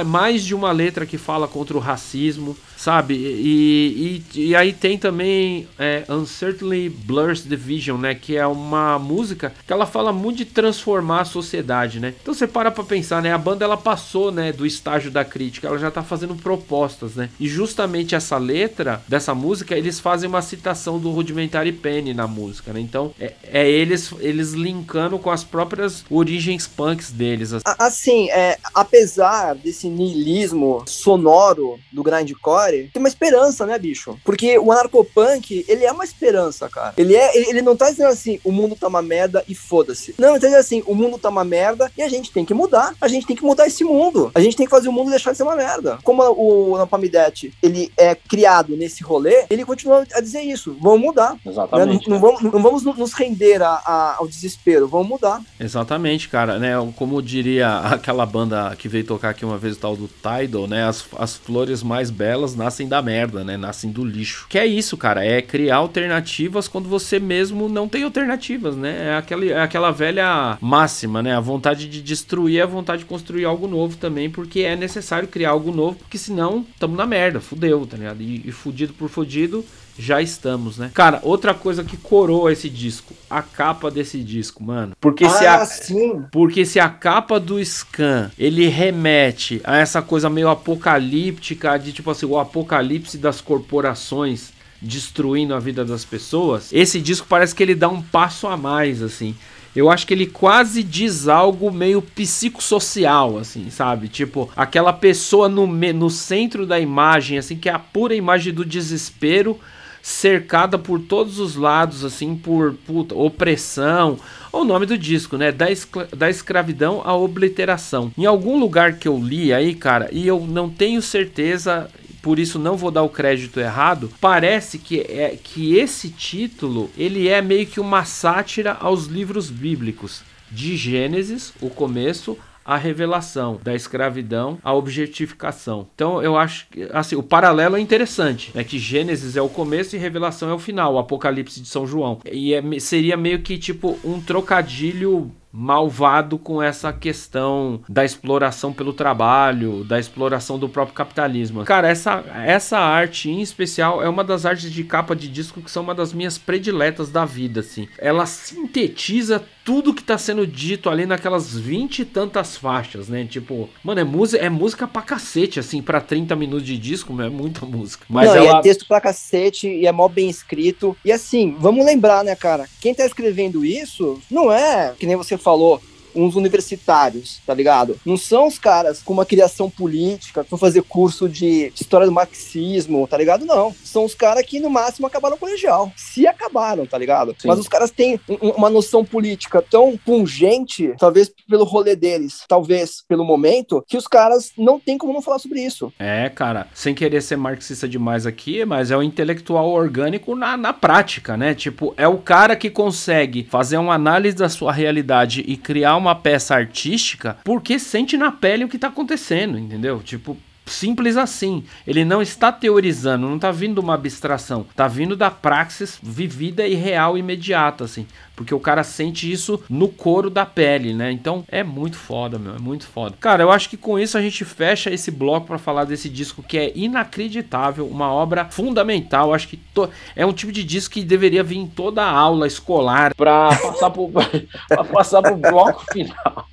mais de uma letra que fala contra o racismo sabe? E, e, e, aí tem também é, Uncertainly Blurs the Vision, né? Que é uma música que ela fala muito de transformar a sociedade, né? Então você para pra pensar, né? A banda ela passou, né? Do estágio da crítica, ela já tá fazendo propostas, né? E justamente essa letra dessa música, eles fazem uma citação do Rudimentary Penny na música, né? Então é, é eles, eles linkando com as próprias origens punks deles. Assim, é, apesar desse niilismo sonoro do grindcore, tem uma esperança, né, bicho? Porque o anarcopunk, ele é uma esperança, cara. Ele é, ele, ele não tá dizendo assim, o mundo tá uma merda e foda-se. Não, ele tá dizendo assim, o mundo tá uma merda e a gente tem que mudar. A gente tem que mudar esse mundo. A gente tem que fazer o mundo deixar de ser uma merda. Como o Napalmidete, ele é criado nesse rolê, ele continua a dizer isso. Vamos mudar. Exatamente. Né? Não, não, vamos, não vamos nos render a, a, ao desespero, vamos mudar. Exatamente, cara, né? Como diria aquela banda que veio tocar aqui uma vez o tal do Tidal, né? As, as flores mais belas nascem da merda, né? Nascem do lixo. Que é isso, cara, é criar alternativas quando você mesmo não tem alternativas, né? É aquela, é aquela velha máxima, né? A vontade de destruir é a vontade de construir algo novo também, porque é necessário criar algo novo, porque senão estamos na merda, fudeu, tá ligado? E, e fudido por fudido, já estamos, né? Cara, outra coisa que coroa esse disco, a capa desse disco, mano. Porque ah, se a sim. porque se a capa do Scan, ele remete a essa coisa meio apocalíptica de tipo assim, o apocalipse das corporações destruindo a vida das pessoas, esse disco parece que ele dá um passo a mais assim. Eu acho que ele quase diz algo meio psicossocial, assim, sabe? Tipo, aquela pessoa no, no centro da imagem, assim, que é a pura imagem do desespero, cercada por todos os lados, assim, por puta, opressão. O nome do disco, né? Da, escra da escravidão à obliteração. Em algum lugar que eu li aí, cara, e eu não tenho certeza, por isso não vou dar o crédito errado, parece que, é, que esse título ele é meio que uma sátira aos livros bíblicos de Gênesis, o começo, a revelação da escravidão, a objetificação. Então eu acho que assim, o paralelo é interessante, é né, que Gênesis é o começo e Revelação é o final, o Apocalipse de São João. E é, seria meio que tipo um trocadilho malvado com essa questão da exploração pelo trabalho, da exploração do próprio capitalismo. Cara, essa, essa arte em especial é uma das artes de capa de disco que são uma das minhas prediletas da vida, assim. Ela sintetiza tudo que tá sendo dito ali naquelas vinte e tantas faixas, né? Tipo, mano, é música, é música pra cacete, assim, pra 30 minutos de disco, é muita música. Mas Não, ela... é texto pra cacete e é mó bem escrito. E assim, vamos lembrar, né, cara? Quem tá escrevendo isso não é, que nem você falou, uns universitários, tá ligado? Não são os caras com uma criação política, que vão fazer curso de história do marxismo, tá ligado? Não. São os caras que, no máximo, acabaram o colegial. Se acabaram, tá ligado? Sim. Mas os caras têm uma noção política tão pungente, talvez pelo rolê deles, talvez pelo momento, que os caras não tem como não falar sobre isso. É, cara, sem querer ser marxista demais aqui, mas é o intelectual orgânico na, na prática, né? Tipo, é o cara que consegue fazer uma análise da sua realidade e criar uma uma peça artística porque sente na pele o que tá acontecendo, entendeu? Tipo, Simples assim. Ele não está teorizando, não está vindo uma abstração, está vindo da praxis vivida e real imediata, assim. Porque o cara sente isso no couro da pele, né? Então é muito foda, meu, é muito foda. Cara, eu acho que com isso a gente fecha esse bloco para falar desse disco que é inacreditável, uma obra fundamental. Acho que to... é um tipo de disco que deveria vir em toda a aula escolar para passar pro passar pro bloco final.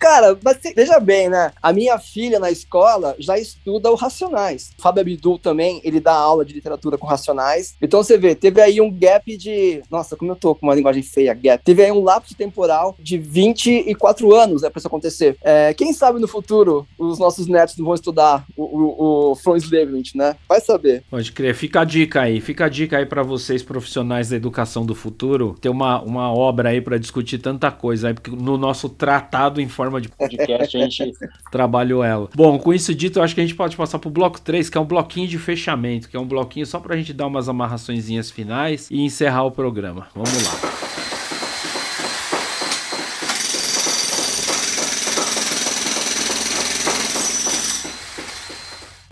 Cara, mas veja bem, né? A minha filha na escola já estuda o Racionais. O Fábio Abdul também, ele dá aula de literatura com Racionais. Então você vê, teve aí um gap de. Nossa, como eu tô com uma linguagem feia, gap. Teve aí um lapso temporal de 24 anos né, pra isso acontecer. É, quem sabe no futuro os nossos netos não vão estudar o, o, o From Enslavement, né? Vai saber. Pode crer. Fica a dica aí. Fica a dica aí para vocês, profissionais da educação do futuro, ter uma, uma obra aí para discutir tanta coisa aí, porque no nosso tratado em forma forma de podcast, a gente trabalhou ela. Bom, com isso dito, eu acho que a gente pode passar pro bloco 3, que é um bloquinho de fechamento, que é um bloquinho só pra gente dar umas amarraçõezinhas finais e encerrar o programa. Vamos lá.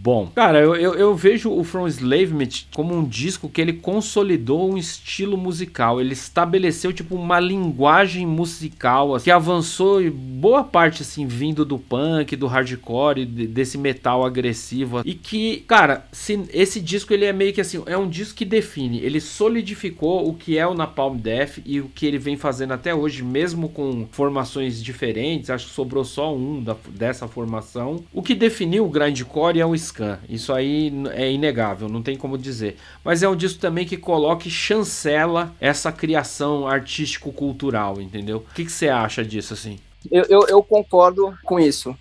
Bom, cara, eu, eu, eu, vejo o From Enslavement como um disco que ele consolidou um estilo musical. Ele estabeleceu, tipo, uma linguagem musical assim, que avançou boa parte, assim, vindo do punk, do hardcore, desse metal agressivo. E que, cara, se, esse disco ele é meio que assim, é um disco que define, ele solidificou o que é o Napalm Death e o que ele vem fazendo até hoje, mesmo com formações diferentes. Acho que sobrou só um da, dessa formação. O que definiu o grindcore é ska Scan. Isso aí é inegável, não tem como dizer. Mas é um disco também que coloca e chancela essa criação artístico-cultural, entendeu? O que, você acha disso, assim? Eu, eu, eu concordo com isso.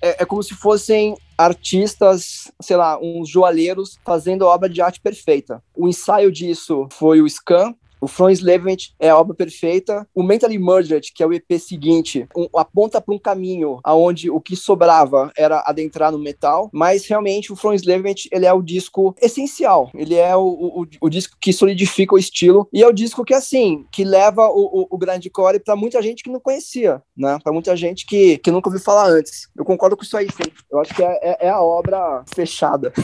É, é, como se fossem artistas, sei lá, uns joalheiros fazendo a obra de arte perfeita. O ensaio disso foi o Scan, o From Enslavement é a obra perfeita. O Mentally Murdered, que é o EP seguinte, um, aponta para um caminho aonde o que sobrava era adentrar no metal, mas realmente o From Enslavement ele é o disco essencial. Ele é o, o, o, disco que solidifica o estilo e é o disco que assim que leva o, o, o grindcore para muita gente que não conhecia, né? Para muita gente que, que nunca ouviu falar antes. Eu concordo com isso aí, sim. Eu acho que é, é, é a obra fechada.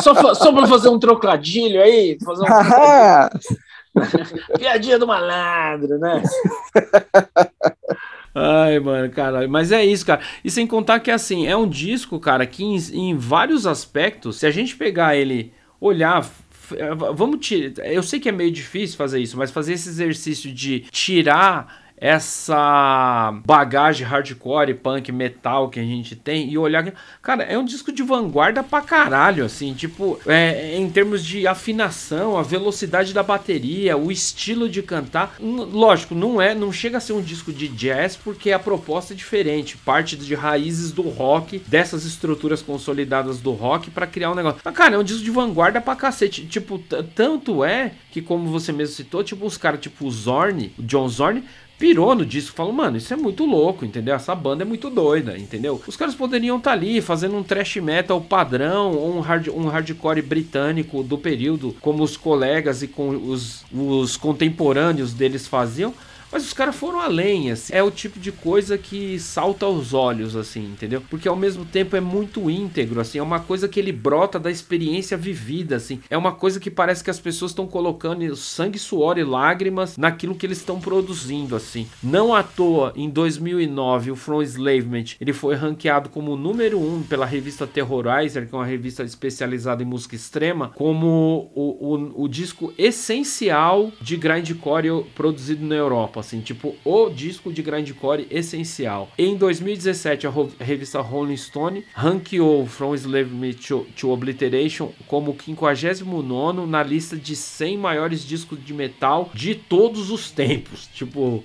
só, só para fazer um trocadilho aí, fazer um Piadinha do malandro, né? Ai, mano, cara, mas é isso, cara. E sem contar que, assim, é um disco, cara, que em, em vários aspectos, se a gente pegar ele, olhar vamos tirar. Eu sei que é meio difícil fazer isso, mas fazer esse exercício de tirar essa bagagem hardcore, punk, metal que a gente tem e olhar. Cara, é um disco de vanguarda pra caralho, assim, tipo, é, em termos de afinação, a velocidade da bateria, o estilo de cantar. Lógico, não é, não chega a ser um disco de jazz porque a proposta é diferente, parte de raízes do rock, dessas estruturas consolidadas do rock para criar um negócio. Mas, cara, é um disco de vanguarda pra cacete. Tipo, tanto é que, como você mesmo citou, tipo, os caras, tipo, o Zorn, o John Zorn, pirou no disco, falou, mano, isso é muito louco, entendeu? Essa banda é muito doida, entendeu? Os caras poderiam estar tá ali fazendo um thrash metal padrão ou um, hard, um hardcore britânico do período, como os colegas e com os, os contemporâneos deles faziam. Mas os caras foram além, assim. É o tipo de coisa que salta aos olhos, assim, entendeu? Porque ao mesmo tempo é muito íntegro, assim. É uma coisa que ele brota da experiência vivida, assim. É uma coisa que parece que as pessoas estão colocando sangue, suor e lágrimas naquilo que eles estão produzindo, assim. Não à toa, em 2009, o From Enslavement, ele foi ranqueado como número um pela revista Terrorizer, que é uma revista especializada em música extrema, como o, o, o disco essencial de grindcore produzido na Europa assim, tipo o disco de grindcore essencial. Em 2017, a revista Rolling Stone ranqueou From Slave to, to Obliteration como 59 na lista de 100 maiores discos de metal de todos os tempos. Tipo,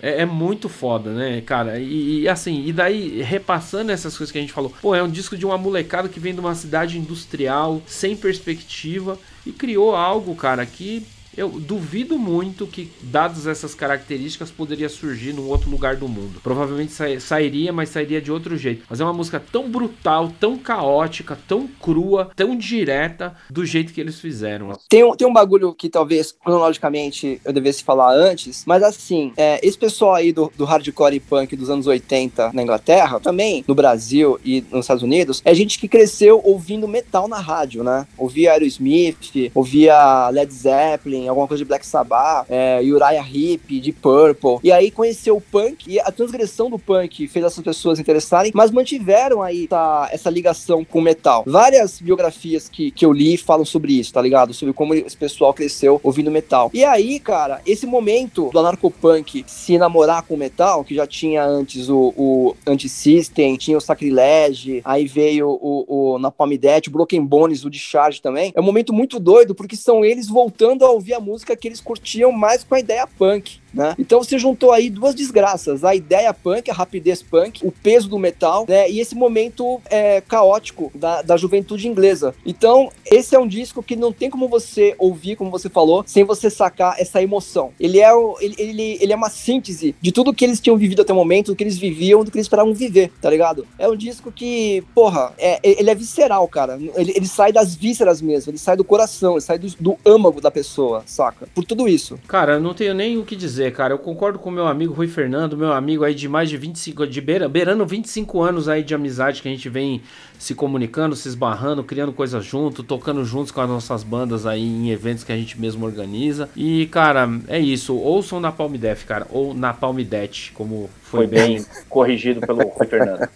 é, é, muito foda, né, cara? E, e, assim, e daí, repassando essas coisas que a gente falou, pô, é um disco de uma molecada que vem de uma cidade industrial, sem perspectiva, e criou algo, cara, que eu duvido muito que, dadas essas características, poderia surgir num outro lugar do mundo. Provavelmente sa sairia, mas sairia de outro jeito. Mas é uma música tão brutal, tão caótica, tão crua, tão direta, do jeito que eles fizeram. Tem um, tem um bagulho que talvez, cronologicamente, eu devesse falar antes, mas assim, é, esse pessoal aí do, do hardcore e punk dos anos 80 na Inglaterra, também no Brasil e nos Estados Unidos, é gente que cresceu ouvindo metal na rádio, né? Ouvia Aerosmith, ouvia Led Zeppelin, alguma coisa de Black Sabbath, é, Uriah Heep, de Purple. E aí conheceu o punk e a transgressão do punk fez essas pessoas interessarem, mas mantiveram aí tá, essa ligação com o metal. Várias biografias que, que eu li falam sobre isso, tá ligado? Sobre como esse pessoal cresceu ouvindo metal. E aí, cara, esse momento do anarcopunk se namorar com o metal, que já tinha antes o, o Anti-System, tinha o Sacrilege, aí veio o, o Napalm Death, o Broken Bones, o Discharge também. É um momento muito doido, porque são eles voltando a ouvir a música que eles curtiam mais com a ideia punk. Né? Então você juntou aí duas desgraças, a ideia punk, a rapidez punk, o peso do metal, né? E esse momento é, caótico da, da juventude inglesa. Então, esse é um disco que não tem como você ouvir, como você falou, sem você sacar essa emoção. Ele é, o, ele, ele, ele é uma síntese de tudo que eles tinham vivido até o momento, do que eles viviam, do que eles esperavam viver, tá ligado? É um disco que, porra, é, ele é visceral, cara. Ele, ele sai das vísceras mesmo, ele sai do coração, ele sai do, do âmago da pessoa, saca? Por tudo isso. Cara, eu não tenho nem o que dizer dizer, cara, eu concordo com meu amigo Rui Fernando, meu amigo aí de mais de 25, de beira, beirando 25 anos aí de amizade que a gente vem se comunicando, se esbarrando, criando coisas junto, tocando juntos com as nossas bandas aí em eventos que a gente mesmo organiza. E, cara, é isso. Ouçam na Palm Def, cara, ou na Palm Det, como foi bem corrigido pelo Rui Fernando.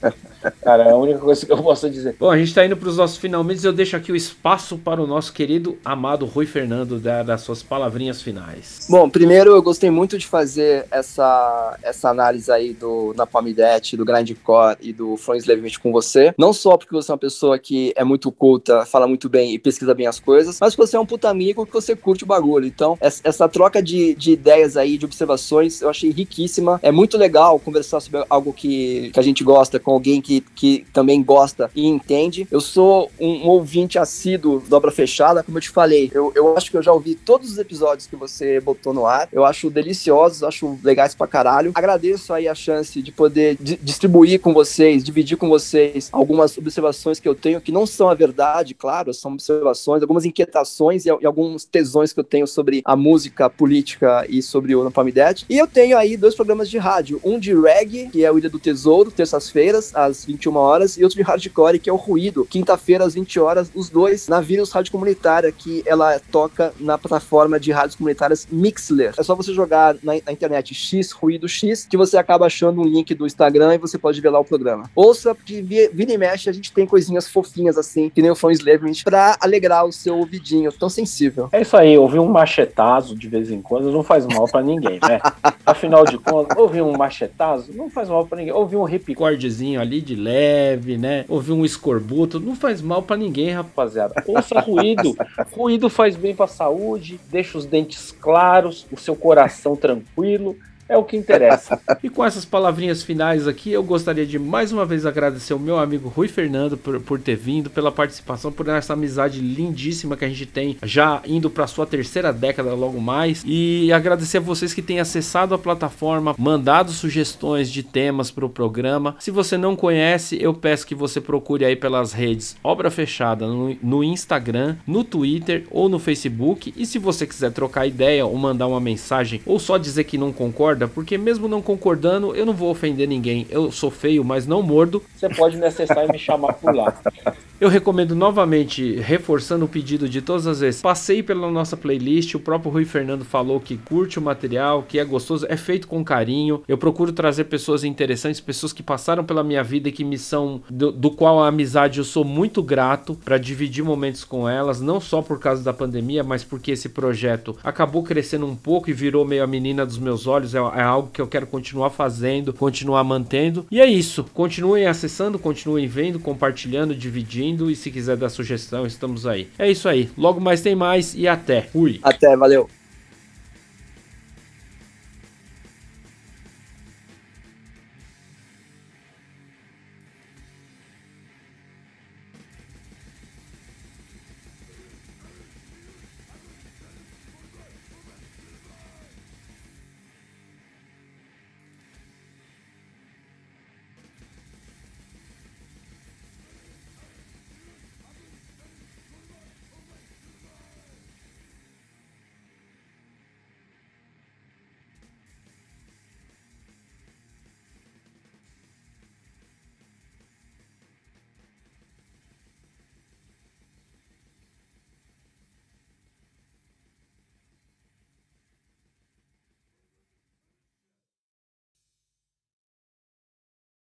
Cara, é a única coisa que eu posso dizer. Bom, a gente tá indo para os nossos finalmente. Eu deixo aqui o espaço para o nosso querido amado Rui Fernando dar das suas palavrinhas finais. Bom, primeiro eu gostei muito de fazer essa, essa análise aí do Napalm Death, do Grindcore e do From Levemente com você. Não só porque você é uma pessoa que é muito culta, fala muito bem e pesquisa bem as coisas, mas porque você é um puta amigo que você curte o bagulho. Então, essa troca de, de ideias aí, de observações, eu achei riquíssima. É muito legal conversar sobre algo que, que a gente gosta com alguém que, que também gosta e entende. Eu sou um, um ouvinte assíduo da obra fechada, como eu te falei. Eu, eu acho que eu já ouvi todos os episódios que você botou no ar. Eu acho deliciosos, acho legais pra caralho. Agradeço aí a chance de poder distribuir com vocês, dividir com vocês algumas observações que eu tenho, que não são a verdade, claro, são observações, algumas inquietações e, e alguns tesões que eu tenho sobre a música, política e sobre o Napalm. E eu tenho aí dois programas de rádio, um de reggae, que é o Ilha do Tesouro, terças-feiras, às 21 horas, e outro de hardcore, que é o Ruído, quinta-feira, às 20 horas, os dois na Vírus Rádio Comunitária, que ela toca na plataforma de rádios comunitárias Mixler. É só você jogar na, na internet X Ruído X, que você acaba achando um link do Instagram e você pode ver lá o programa. Ouça, porque vira e mexe, a gente tem coisinhas fofinhas assim, que nem o Fã Slavery, pra alegrar o seu ouvidinho tão sensível. É isso aí, ouvir um machetazo de vez em quando não faz mal para ninguém, né? Afinal de contas, ouvir um machetazo não faz mal para ninguém. Ouvir um ripcordezinho ali de leve, né? Ouvir um escorbuto, não faz mal para ninguém, rapaziada. Ouça ruído. ruído faz bem para a saúde, deixa os dentes claros, o seu coração tranquilo é o que interessa. e com essas palavrinhas finais aqui, eu gostaria de mais uma vez agradecer o meu amigo Rui Fernando por, por ter vindo, pela participação, por essa amizade lindíssima que a gente tem, já indo para sua terceira década logo mais. E agradecer a vocês que têm acessado a plataforma, mandado sugestões de temas para o programa. Se você não conhece, eu peço que você procure aí pelas redes Obra Fechada no, no Instagram, no Twitter ou no Facebook. E se você quiser trocar ideia ou mandar uma mensagem ou só dizer que não concorda, porque mesmo não concordando, eu não vou ofender ninguém. Eu sou feio, mas não mordo. Você pode me acessar e me chamar por lá. Eu recomendo novamente, reforçando o pedido de todas as vezes, passei pela nossa playlist. O próprio Rui Fernando falou que curte o material, que é gostoso, é feito com carinho. Eu procuro trazer pessoas interessantes, pessoas que passaram pela minha vida e que me são, do, do qual a amizade eu sou muito grato para dividir momentos com elas, não só por causa da pandemia, mas porque esse projeto acabou crescendo um pouco e virou meio a menina dos meus olhos. É, é algo que eu quero continuar fazendo, continuar mantendo. E é isso. Continuem acessando, continuem vendo, compartilhando, dividindo e se quiser dar sugestão, estamos aí. É isso aí. Logo mais tem mais e até. Fui. Até, valeu.